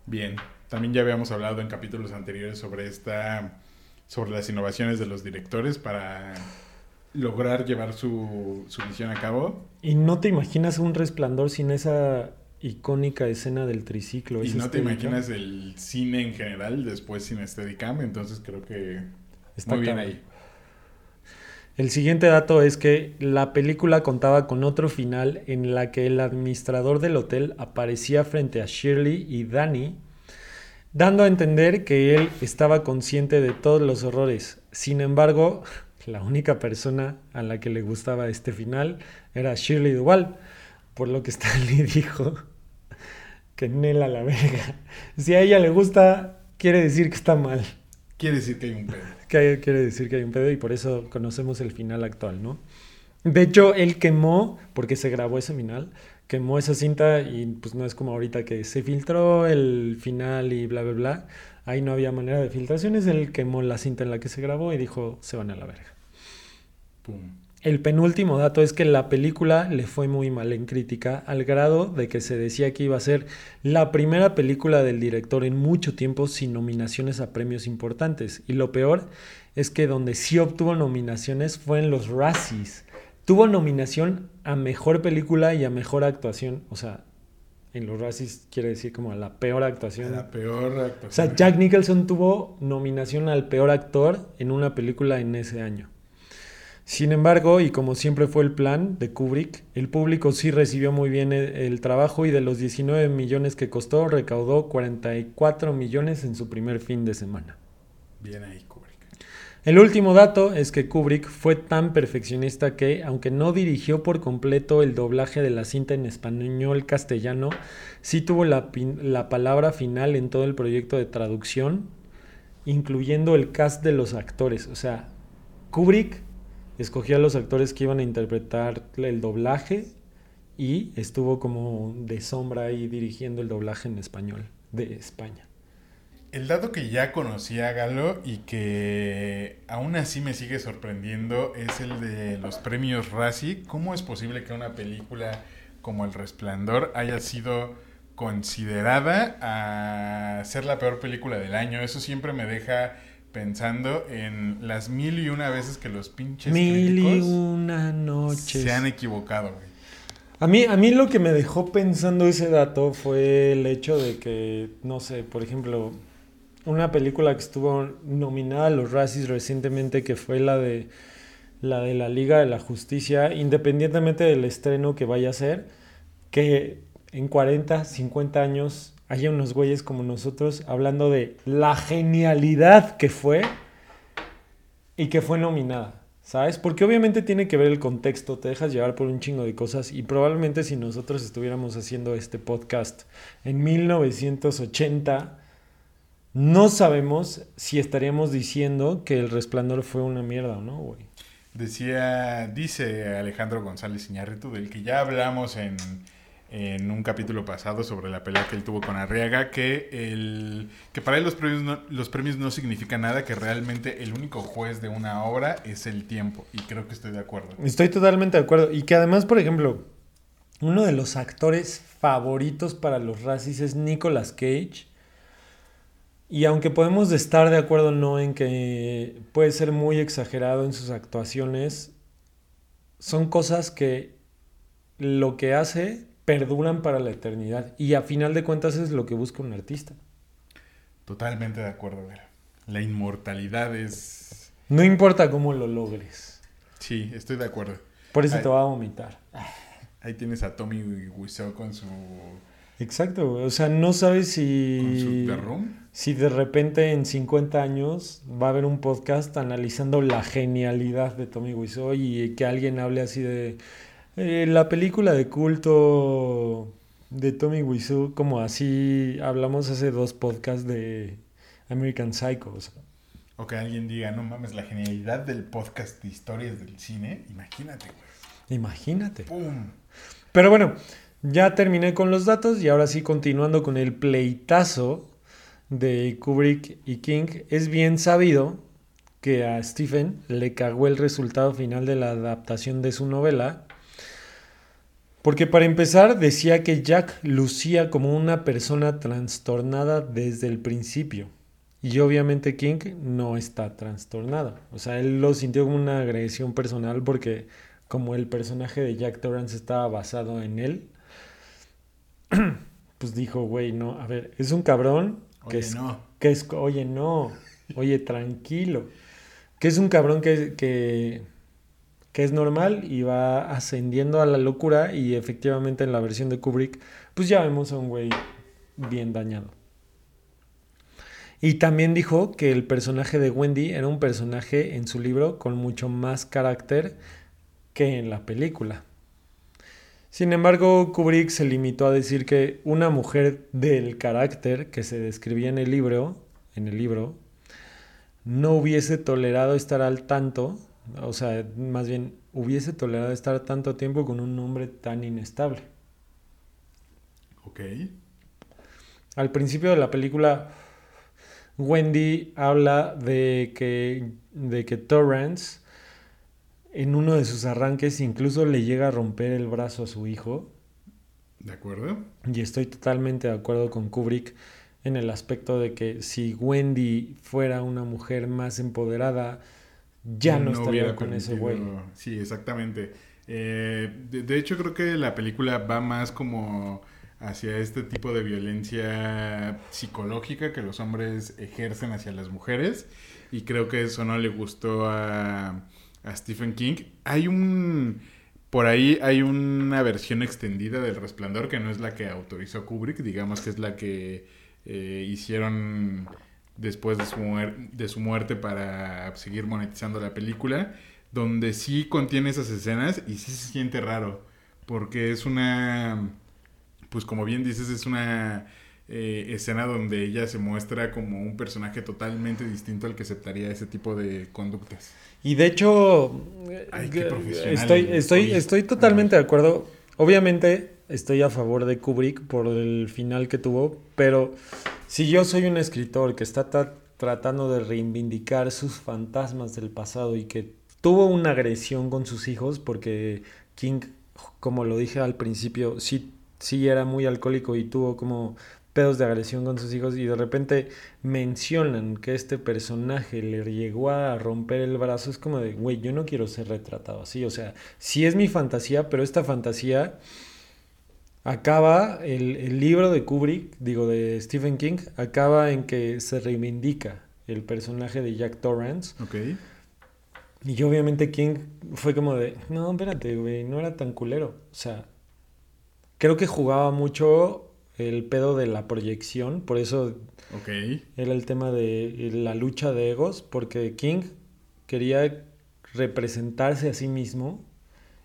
Bien, también ya habíamos hablado en capítulos anteriores sobre esta sobre las innovaciones de los directores para lograr llevar su, su misión a cabo. Y no te imaginas un resplandor sin esa icónica escena del triciclo. Y no te imaginas el cine en general después sin Steadicam, entonces creo que Está muy bien ahí. El siguiente dato es que la película contaba con otro final en la que el administrador del hotel aparecía frente a Shirley y Danny, dando a entender que él estaba consciente de todos los horrores. Sin embargo, la única persona a la que le gustaba este final era Shirley Duval, por lo que Stanley dijo que Nela la verga. Si a ella le gusta, quiere decir que está mal. Quiere decir que hay un pedo. Que quiere decir que hay un pedo y por eso conocemos el final actual, ¿no? De hecho, él quemó, porque se grabó ese final, quemó esa cinta y pues no es como ahorita que se filtró el final y bla, bla, bla. Ahí no había manera de filtraciones, él quemó la cinta en la que se grabó y dijo, se van a la verga. Pum. El penúltimo dato es que la película le fue muy mal en crítica, al grado de que se decía que iba a ser la primera película del director en mucho tiempo sin nominaciones a premios importantes. Y lo peor es que donde sí obtuvo nominaciones fue en los Razzies. Tuvo nominación a mejor película y a mejor actuación. O sea, en los Razzies quiere decir como la peor actuación. La peor actuación. O sea, Jack Nicholson tuvo nominación al peor actor en una película en ese año. Sin embargo, y como siempre fue el plan de Kubrick, el público sí recibió muy bien el, el, trabajo y de los 19 millones que costó, recaudó 44 millones en su primer fin de semana. Bien ahí. El último dato es que Kubrick fue tan perfeccionista que, aunque no dirigió por completo el doblaje de la cinta en español castellano, sí tuvo la, la palabra final en todo el proyecto de traducción, incluyendo el cast de los actores. O sea, Kubrick escogió a los actores que iban a interpretar el doblaje y estuvo como de sombra ahí dirigiendo el doblaje en español de España. El dato que ya conocía Galo y que aún así me sigue sorprendiendo es el de los premios Razzie. ¿Cómo es posible que una película como El Resplandor haya sido considerada a ser la peor película del año? Eso siempre me deja pensando en las mil y una veces que los pinches mil y una noches se han equivocado, güey. A mí, a mí lo que me dejó pensando ese dato fue el hecho de que, no sé, por ejemplo, una película que estuvo nominada a los Razzies recientemente, que fue la de la de la Liga de la Justicia, independientemente del estreno que vaya a ser, que en 40, 50 años haya unos güeyes como nosotros hablando de la genialidad que fue y que fue nominada. ¿Sabes? Porque obviamente tiene que ver el contexto, te dejas llevar por un chingo de cosas y probablemente si nosotros estuviéramos haciendo este podcast en 1980, no sabemos si estaríamos diciendo que El Resplandor fue una mierda o no, güey. Decía, dice Alejandro González Iñárritu, del que ya hablamos en, en, un capítulo pasado sobre la pelea que él tuvo con Arriaga, que, el, que para él los premios, no, los premios no significan nada, que realmente el único juez de una obra es el tiempo. Y creo que estoy de acuerdo. Estoy totalmente de acuerdo. Y que además, por ejemplo, uno de los actores favoritos para los Razzies es Nicolas Cage. Y aunque podemos estar de acuerdo no en que puede ser muy exagerado en sus actuaciones, son cosas que lo que hace perduran para la eternidad. Y a final de cuentas es lo que busca un artista. Totalmente de acuerdo, Vera. La inmortalidad es... No importa cómo lo logres. Sí, estoy de acuerdo. Por eso Ahí- te va a vomitar. Ahí tienes a Tommy Wiseau con su, Exacto, o sea, no sabes con si... Si de repente en 50 años va a haber un podcast analizando la genialidad de Tommy Wiseau y que alguien hable así de eh, la película de culto de Tommy Wiseau, como así hablamos hace dos podcasts de American Psycho. o sea, O que alguien diga, no mames, la genialidad del podcast de historias del cine. Imagínate, güey. imagínate. ¡Pum! Pero bueno, ya terminé con los datos y ahora sí continuando con el pleitazo de Kubrick y King, es bien sabido que a Stephen le cagó el resultado final de la adaptación de su novela, porque para empezar decía que Jack lucía como una persona trastornada desde el principio. Y obviamente King no está trastornado. O sea, él lo sintió como una agresión personal porque como el personaje de Jack Torrance estaba basado en él, pues dijo, güey, no, a ver, es un cabrón que Oye, es, no. que es, oye, no, oye, tranquilo, que es un cabrón que, que, que es normal y va ascendiendo a la locura y efectivamente en la versión de Kubrick, pues ya vemos a un güey bien dañado. Y también dijo que el personaje de Wendy era un personaje en su libro con mucho más carácter que en la película. Sin embargo, Kubrick se limitó a decir que una mujer del carácter que se describía en el libro, en el libro, no hubiese tolerado estar al tanto, o sea, más bien hubiese tolerado estar tanto tiempo con un hombre tan inestable. Ok. Al principio de la película, Wendy habla de que, de que Torrance, en uno de sus arranques, incluso le llega a romper el brazo a su hijo. ¿De acuerdo? Y estoy totalmente de acuerdo con Kubrick en el aspecto de que si Wendy fuera una mujer más empoderada, ya no, estaría con ese güey. Sí, exactamente. Eh, de, de hecho, creo que la película va más como hacia este tipo de violencia psicológica que los hombres ejercen hacia las mujeres y creo que eso no le gustó a, a Stephen King. Hay un... Por ahí hay una versión extendida del Resplandor que no es la que autorizó Kubrick, digamos que es la que eh, hicieron después de su, de su muerte para seguir monetizando la película, donde sí contiene esas escenas y sí se siente raro, porque es una, pues como bien dices, es una eh, escena donde ella se muestra como un personaje totalmente distinto al que aceptaría ese tipo de conductas. Y de hecho, estoy, estoy, estoy totalmente de acuerdo. Obviamente estoy a favor de Kubrick por el final que tuvo, pero si yo soy un escritor que está tratando de reivindicar sus fantasmas del pasado y que tuvo una agresión con sus hijos, porque King, como lo dije al principio, sí, sí era muy alcohólico y tuvo como pedos de agresión con sus hijos y de repente mencionan que este personaje le llegó a romper el brazo, es como de, güey, yo no quiero ser retratado así, o sea, sí es mi fantasía, pero esta fantasía acaba, el, libro de Kubrick, digo, de Stephen King, acaba en que se reivindica el personaje de Jack Torrance. Ok. Y yo obviamente King fue como de, no, espérate, güey, no era tan culero. O sea, creo que jugaba mucho el pedo de la proyección, por eso era el tema de la lucha de egos, porque King quería representarse a sí mismo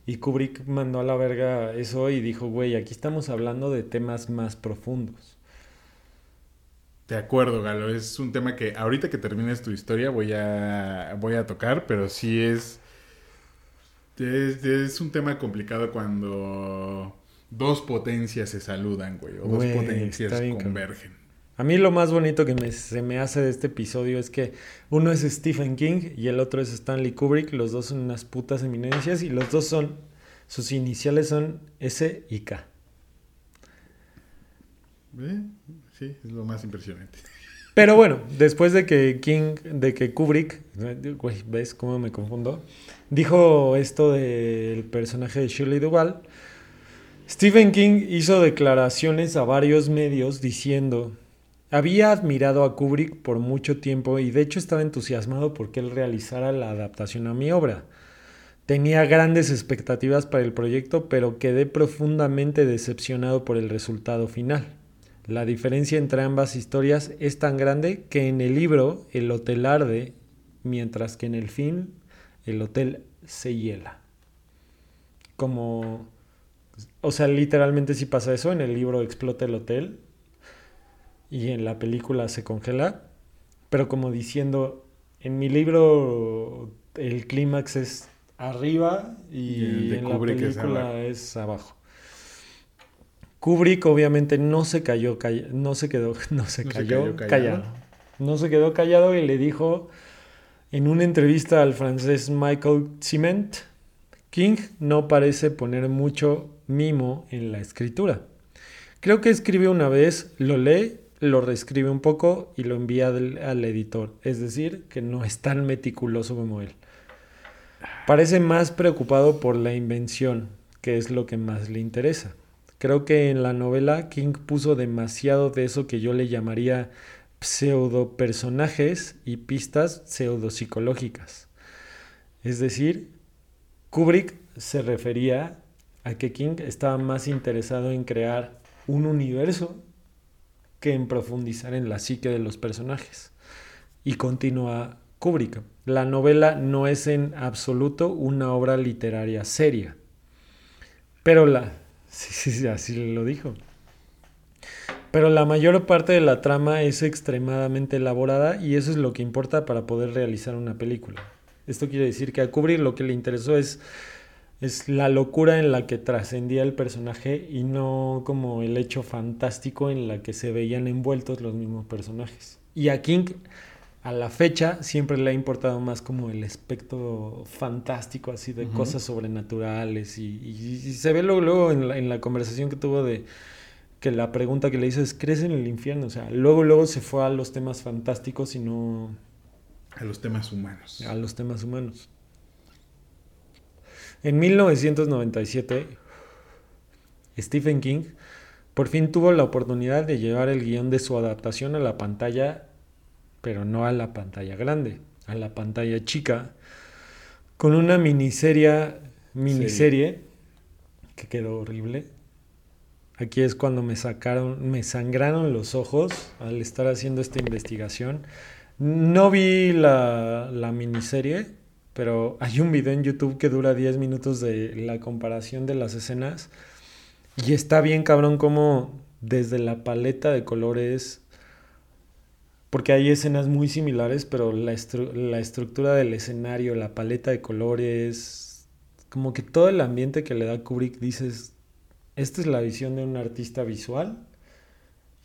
y Kubrick mandó a la verga eso y dijo, güey, aquí estamos hablando de temas más profundos. De acuerdo, Galo. Es un tema que ahorita que termines tu historia voy a, voy a tocar, pero sí es, es, es un tema complicado cuando dos potencias se saludan, güey, o dos potencias convergen. A mí lo más bonito que se me hace de este episodio es que uno es Stephen King y el otro es Stanley Kubrick. Los dos son unas putas eminencias y los dos son, sus iniciales son S y K. Eh, sí, es lo más impresionante. Pero bueno, después de que King, de que Kubrick, güey, ¿ves cómo me confundo? Dijo esto del personaje de Shirley Duvall. Stephen King hizo declaraciones a varios medios diciendo había admirado a Kubrick por mucho tiempo y de hecho estaba entusiasmado porque él realizara la adaptación a mi obra. Tenía grandes expectativas para el proyecto, pero quedé profundamente decepcionado por el resultado final. La diferencia entre ambas historias es tan grande que en el libro el hotel arde, mientras que en el film el hotel se hiela. Como... O sea, literalmente si pasa eso, en el libro explota el hotel y en la película se congela, pero como diciendo, en mi libro el clímax es arriba y, en la película es, abajo. Kubrick obviamente no se cayó, no se quedó, no se, cayó, callado. No se quedó callado y le dijo en una entrevista al francés Michael Ciment, King no parece poner mucho mimo en la escritura. Creo que escribe una vez, lo lee lo reescribe un poco y lo envía al, editor. Es decir, que no es tan meticuloso como él. Parece más preocupado por la invención, que es lo que más le interesa. Creo que en la novela King puso demasiado de eso que yo le llamaría pseudo personajes y pistas pseudo psicológicas. Es decir, Kubrick se refería a que King estaba más interesado en crear un universo que en profundizar en la psique de los personajes. Y continúa Kubrick. La novela no es en absoluto una obra literaria seria. Pero la... Sí, sí, así lo dijo. Pero la mayor parte de la trama es extremadamente elaborada y eso es lo que importa para poder realizar una película. Esto quiere decir que a Kubrick lo que le interesó es es la locura en la que trascendía el personaje y no como el hecho fantástico en la que se veían envueltos los mismos personajes. Y a King, a la fecha, siempre le ha importado más como el aspecto fantástico, así de cosas sobrenaturales. Y, se ve luego, luego en, la, en, la, conversación que tuvo de que la pregunta que le hizo es, ¿crees en el infierno? O sea, luego, luego se fue a los temas fantásticos y no... A los temas humanos. A los temas humanos. En 1997, Stephen King por fin tuvo la oportunidad de llevar el guion de su adaptación a la pantalla, pero no a la pantalla grande, a la pantalla chica, con una miniserie, miniserie que quedó horrible. Aquí es cuando me sacaron, me sangraron los ojos al estar haciendo esta investigación. No vi la, la miniserie, pero hay un video en YouTube que dura 10 minutos de la comparación de las escenas. Y está bien cabrón como desde la paleta de colores, porque hay escenas muy similares, pero la, la estructura del escenario, la paleta de colores, como que todo el ambiente que le da Kubrick, dices, esta es la visión de un artista visual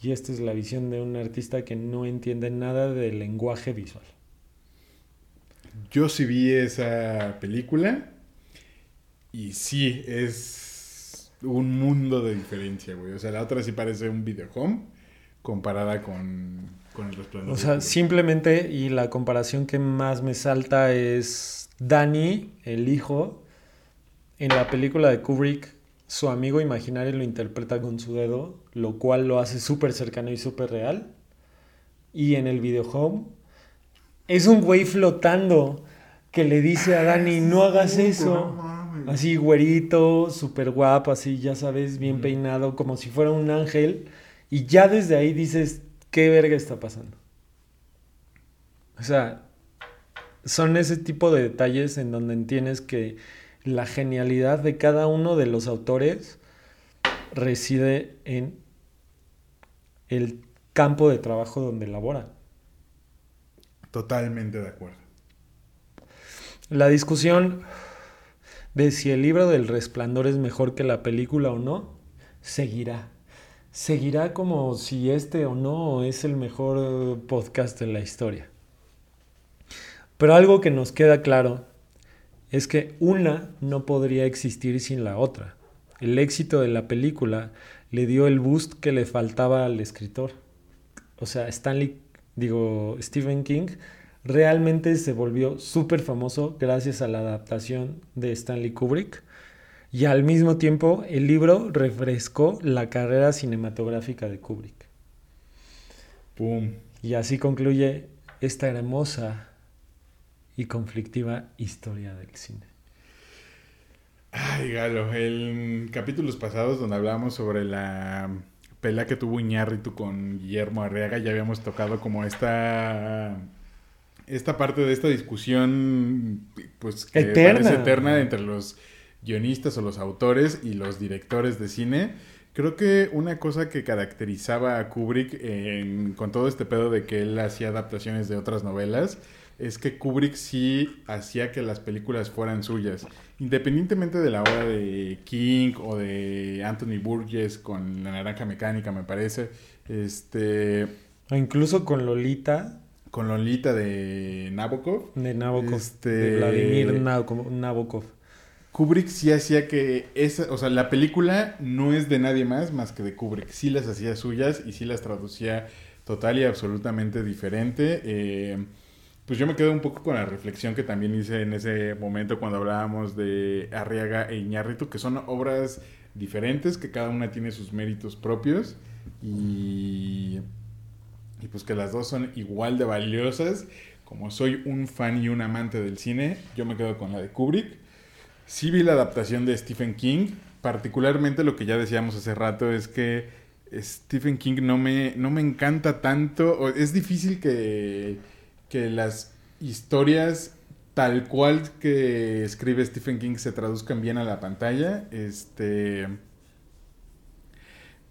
y esta es la visión de un artista que no entiende nada del lenguaje visual. Yo sí vi esa película y sí, es un mundo de diferencia, güey. O sea, la otra sí parece un video home comparada con, con el resplandor. O sea, simplemente, y la comparación que más me salta es Danny, el hijo, en la película de Kubrick, su amigo imaginario lo interpreta con su dedo, lo cual lo hace súper cercano y súper real. Y en el video home es un güey flotando que le dice a Dani, no hagas eso. Así güerito, súper guapo, así ya sabes, bien peinado, como si fuera un ángel. Y ya desde ahí dices, ¿qué verga está pasando? O sea, son ese tipo de detalles en donde entiendes que la genialidad de cada uno de los autores reside en el campo de trabajo donde elaboran. Totalmente de acuerdo. La discusión de si el libro del resplandor es mejor que la película o no, seguirá. Seguirá como si este o no es el mejor podcast de la historia. Pero algo que nos queda claro es que una no podría existir sin la otra. El éxito de la película le dio el boost que le faltaba al escritor. O sea, Stanley, digo, Stephen King realmente se volvió súper famoso gracias a la adaptación de Stanley Kubrick. Y al mismo tiempo, el libro refrescó la carrera cinematográfica de Kubrick. ¡Pum! Y así concluye esta hermosa y conflictiva historia del cine. Ay, Galo, en capítulos pasados donde hablábamos sobre la pelea que tuvo Iñárritu con Guillermo Arriaga, ya habíamos tocado como esta esta parte de esta discusión pues que eterna. parece eterna entre los guionistas o los autores y los directores de cine. Creo que una cosa que caracterizaba a Kubrick en, con todo este pedo de que él hacía adaptaciones de otras novelas es que Kubrick sí hacía que las películas fueran suyas. Independientemente de la obra de King o de Anthony Burgess con La Naranja Mecánica, me parece. Este. O incluso con Lolita. Con Lolita de Nabokov. De Nabokov. Este, de Vladimir Nabokov. Kubrick sí hacía que esa, o sea, la película no es de nadie más más que de Kubrick. Sí las hacía suyas y sí las traducía total y absolutamente diferente. Eh, pues yo me quedo un poco con la reflexión que también hice en ese momento cuando hablábamos de Arriaga e Iñárritu, que son obras diferentes, que cada una tiene sus méritos propios y, y pues que las dos son igual de valiosas. Como soy un fan y un amante del cine, yo me quedo con la de Kubrick. Sí vi la adaptación de Stephen King, particularmente lo que ya decíamos hace rato es que Stephen King no me, no me encanta tanto, o es difícil que que las historias tal cual que escribe Stephen King se traduzcan bien a la pantalla. Este.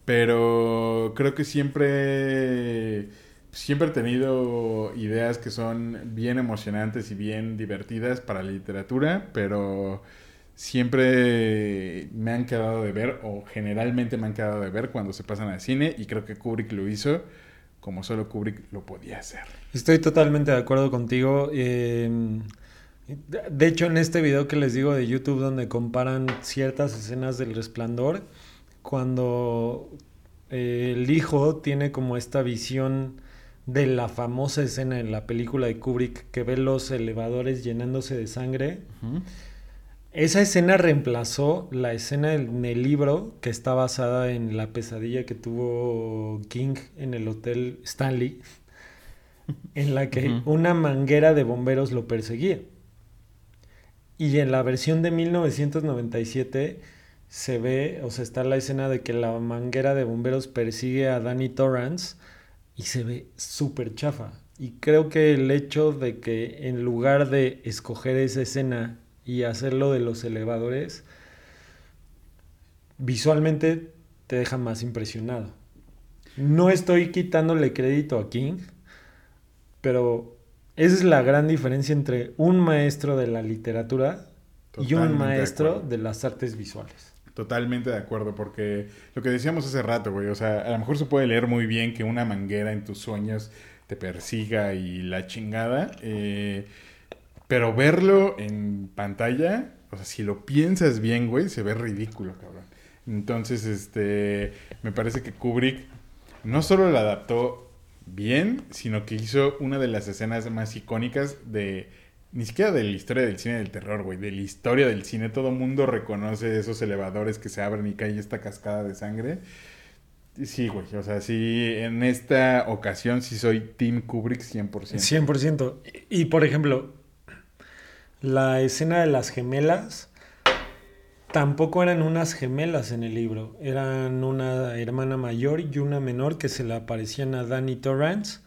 Pero creo que siempre. Siempre he tenido ideas que son bien emocionantes y bien divertidas para la literatura, pero siempre me han quedado de ver, o generalmente me han quedado de ver cuando se pasan al cine, y creo que Kubrick lo hizo como solo Kubrick lo podía hacer. Estoy totalmente de acuerdo contigo. Eh, de hecho, en este video que les digo de YouTube, donde comparan ciertas escenas del resplandor, cuando eh, el hijo tiene como esta visión de la famosa escena en la película de Kubrick que ve los elevadores llenándose de sangre. Esa escena reemplazó la escena en el libro que está basada en la pesadilla que tuvo King en el hotel Stanley, en la que una manguera de bomberos lo perseguía. Y en la versión de 1997 se ve, o sea, está la escena de que la manguera de bomberos persigue a Danny Torrance y se ve súper chafa. Y creo que el hecho de que en lugar de escoger esa escena y hacerlo de los elevadores, visualmente te deja más impresionado. No estoy quitándole crédito a King, pero esa es la gran diferencia entre un maestro de la literatura y un de maestro acuerdo. de las artes visuales. Totalmente de acuerdo, porque lo que decíamos hace rato, güey, o sea, a lo mejor se puede leer muy bien que una manguera en tus sueños te persiga y la chingada, eh, pero verlo en pantalla, o sea, si lo piensas bien, güey, se ve ridículo, cabrón. Entonces, este, me parece que Kubrick no solo la adaptó bien, sino que hizo una de las escenas más icónicas de ni siquiera de la historia del cine del terror, güey, de la historia del cine. Todo mundo reconoce esos elevadores que se abren y cae esta cascada de sangre. Y Sí, güey, o sea, sí, en esta ocasión sí soy Team Kubrick 100%. 100%. Y por ejemplo, la escena de las gemelas tampoco eran unas gemelas en el libro. Eran una hermana mayor y una menor que se le aparecían a Danny Torrance.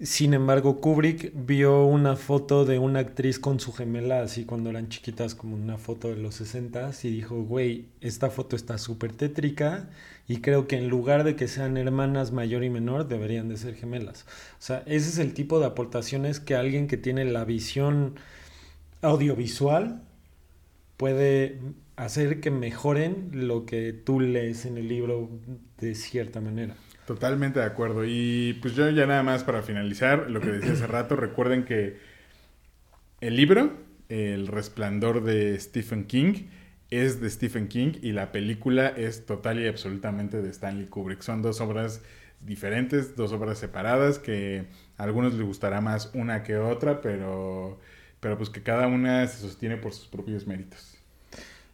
Sin embargo, Kubrick vio una foto de una actriz con su gemela así cuando eran chiquitas, como una foto de los 60 y dijo, güey, esta foto está súper tétrica y creo que en lugar de que sean hermanas mayor y menor, deberían de ser gemelas. O sea, ese es el tipo de aportaciones que alguien que tiene la visión audiovisual puede hacer que mejoren lo que tú lees en el libro de cierta manera. Totalmente de acuerdo. Y pues yo ya nada más para finalizar, lo que decía hace rato, recuerden que el libro, El Resplandor de Stephen King, es de Stephen King y la película es total y absolutamente de Stanley Kubrick. Son dos obras diferentes, dos obras separadas que a algunos les gustará más una que otra, pero, pero pues que cada una se sostiene por sus propios méritos.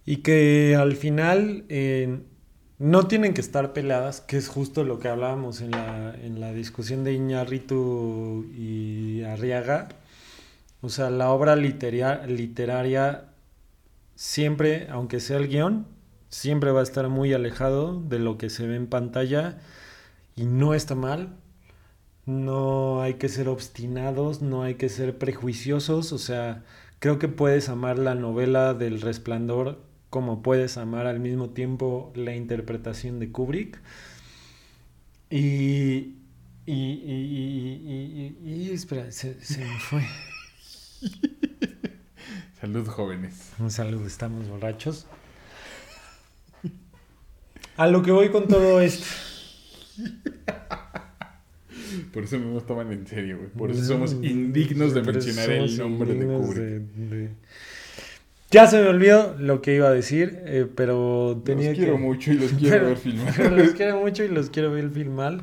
Y que al final eh, no tienen que estar peladas, que es justo lo que hablábamos en la, en la discusión de Iñárritu y Arriaga. O sea, la obra litera- literaria siempre, aunque sea el guion, siempre va a estar muy alejado de lo que se ve en pantalla y no está mal. No hay que ser obstinados, no hay que ser prejuiciosos, o sea, creo que puedes amar la novela del resplandor como puedes amar al mismo tiempo la interpretación de Kubrick. Y... Y, y, y- y- y- espera, se, se me fue. Salud, jóvenes. Un saludo, estamos borrachos. A lo que voy con todo esto. Por eso no nos toman en serio, güey. Por eso somos indignos de mencionar el nombre de Kubrick. de- de- Ya se me olvidó lo que iba a decir, eh, pero tenía los quiero mucho y los quiero Pero- ver filmar. los quiero mucho y los quiero ver filmar.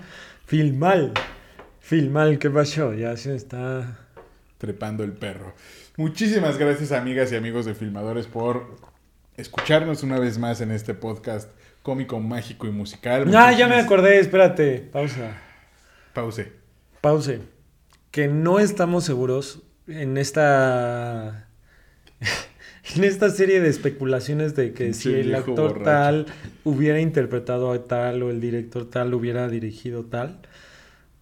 Filmal. Filmal, ¿qué pasó? Ya se está... Trepando el perro. Muchísimas gracias, amigas y amigos de Filmadores, por escucharnos una vez más en este podcast cómico, mágico y musical. Ah, ya me acordé, espérate. Pausa. Pause. Pause. Que no estamos seguros en esta. En esta serie de especulaciones de que si el actor borracho. tal hubiera interpretado a tal o el director tal hubiera dirigido tal,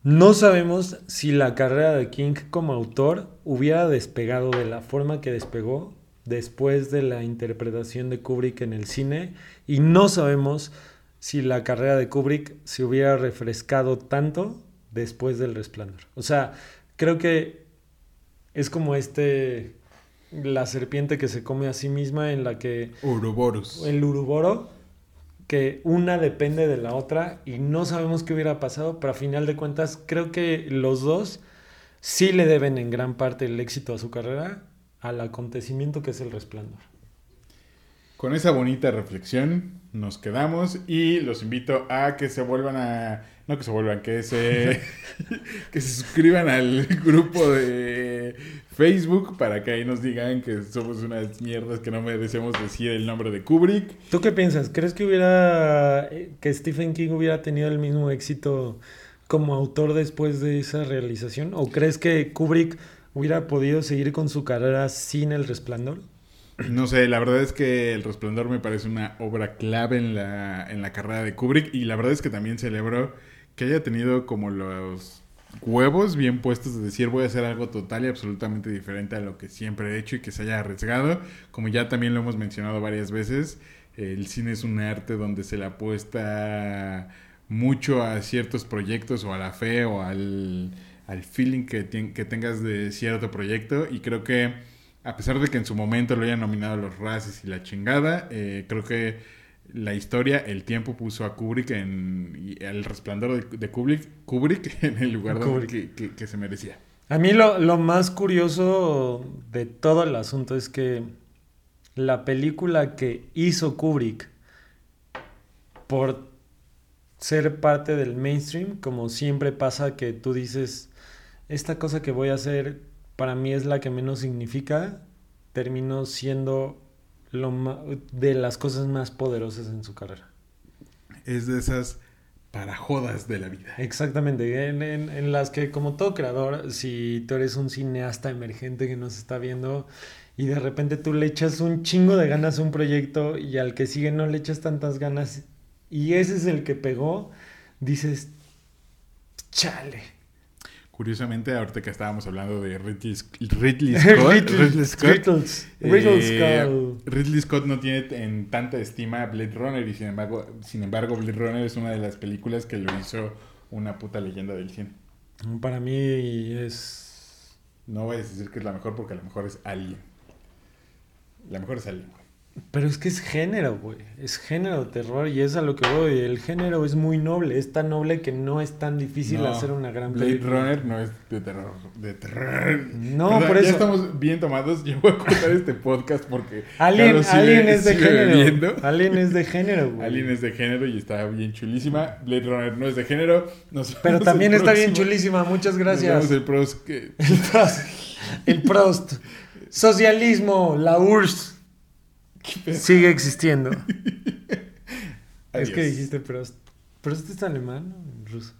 no sabemos si la carrera de King como autor hubiera despegado de la forma que despegó después de la interpretación de Kubrick en el cine y no sabemos si la carrera de Kubrick se hubiera refrescado tanto después del resplandor. O sea, creo que es como este la serpiente que se come a sí misma en la que Ouroboros. el uruboro que una depende de la otra y no sabemos qué hubiera pasado, pero a final de cuentas creo que los dos sí le deben en gran parte el éxito a su carrera al acontecimiento que es el resplandor. Con esa bonita reflexión nos quedamos y los invito a que se vuelvan a... No que se vuelvan, que se, que se suscriban al grupo de Facebook para que ahí nos digan que somos unas mierdas que no merecemos decir el nombre de Kubrick. ¿Tú qué piensas? ¿Crees que hubiera eh, que Stephen King hubiera tenido el mismo éxito como autor después de esa realización? ¿O crees que Kubrick hubiera podido seguir con su carrera sin El Resplandor? No sé, la verdad es que El Resplandor me parece una obra clave en la, en la carrera de Kubrick y la verdad es que también celebro que haya tenido como los huevos bien puestos de decir voy a hacer algo total y absolutamente diferente a lo que siempre he hecho y que se haya arriesgado. Como ya también lo hemos mencionado varias veces, el cine es un arte donde se le apuesta mucho a ciertos proyectos o a la fe o al, al feeling que, que tengas de cierto proyecto y creo que a pesar de que en su momento lo hayan nominado los Razzies y la chingada, eh, creo que la historia, el tiempo puso a Kubrick en el resplandor de, Kubrick, Kubrick en el lugar Que, que, se merecía. A mí lo, lo más curioso de todo el asunto es que la película que hizo Kubrick por ser parte del mainstream, como siempre pasa que tú dices, esta cosa que voy a hacer para mí es la que menos significa, terminó siendo lo de las cosas más poderosas en su carrera. Es de esas para jodas de la vida. Exactamente, en, las que como todo creador, si tú eres un cineasta emergente que nos está viendo y de repente tú le echas un chingo de ganas a un proyecto y al que sigue no le echas tantas ganas y ese es el que pegó, dices, chale, Curiosamente, ahorita que estábamos hablando de Ridley, Scott, Ridley, Scott, eh, Ridley, Scott, no tiene en tanta estima a Blade Runner y sin embargo, sin embargo Blade Runner es una de las películas que lo hizo una puta leyenda del cine. Para mí es... No voy a decir que es la mejor porque a lo mejor es Alien. La mejor es Alien. Pero es que es género, güey. Es género de terror y es a lo que voy. El género es muy noble. Es tan noble que no es tan difícil hacer una gran película. Blade Runner no es de terror. De terror. No, por eso. Ya estamos bien tomados. Yo voy a cortar este podcast porque. Alien, es de género. Alien es de género, güey. Alien es de género y está bien chulísima. Blade Runner no es de género. Pero también está bien chulísima. Muchas gracias. el Prost. Que... el Prost. El Prost. Socialismo, la URSS. Sigue existiendo. es que dijiste Prost. ¿Prost es alemán o ruso?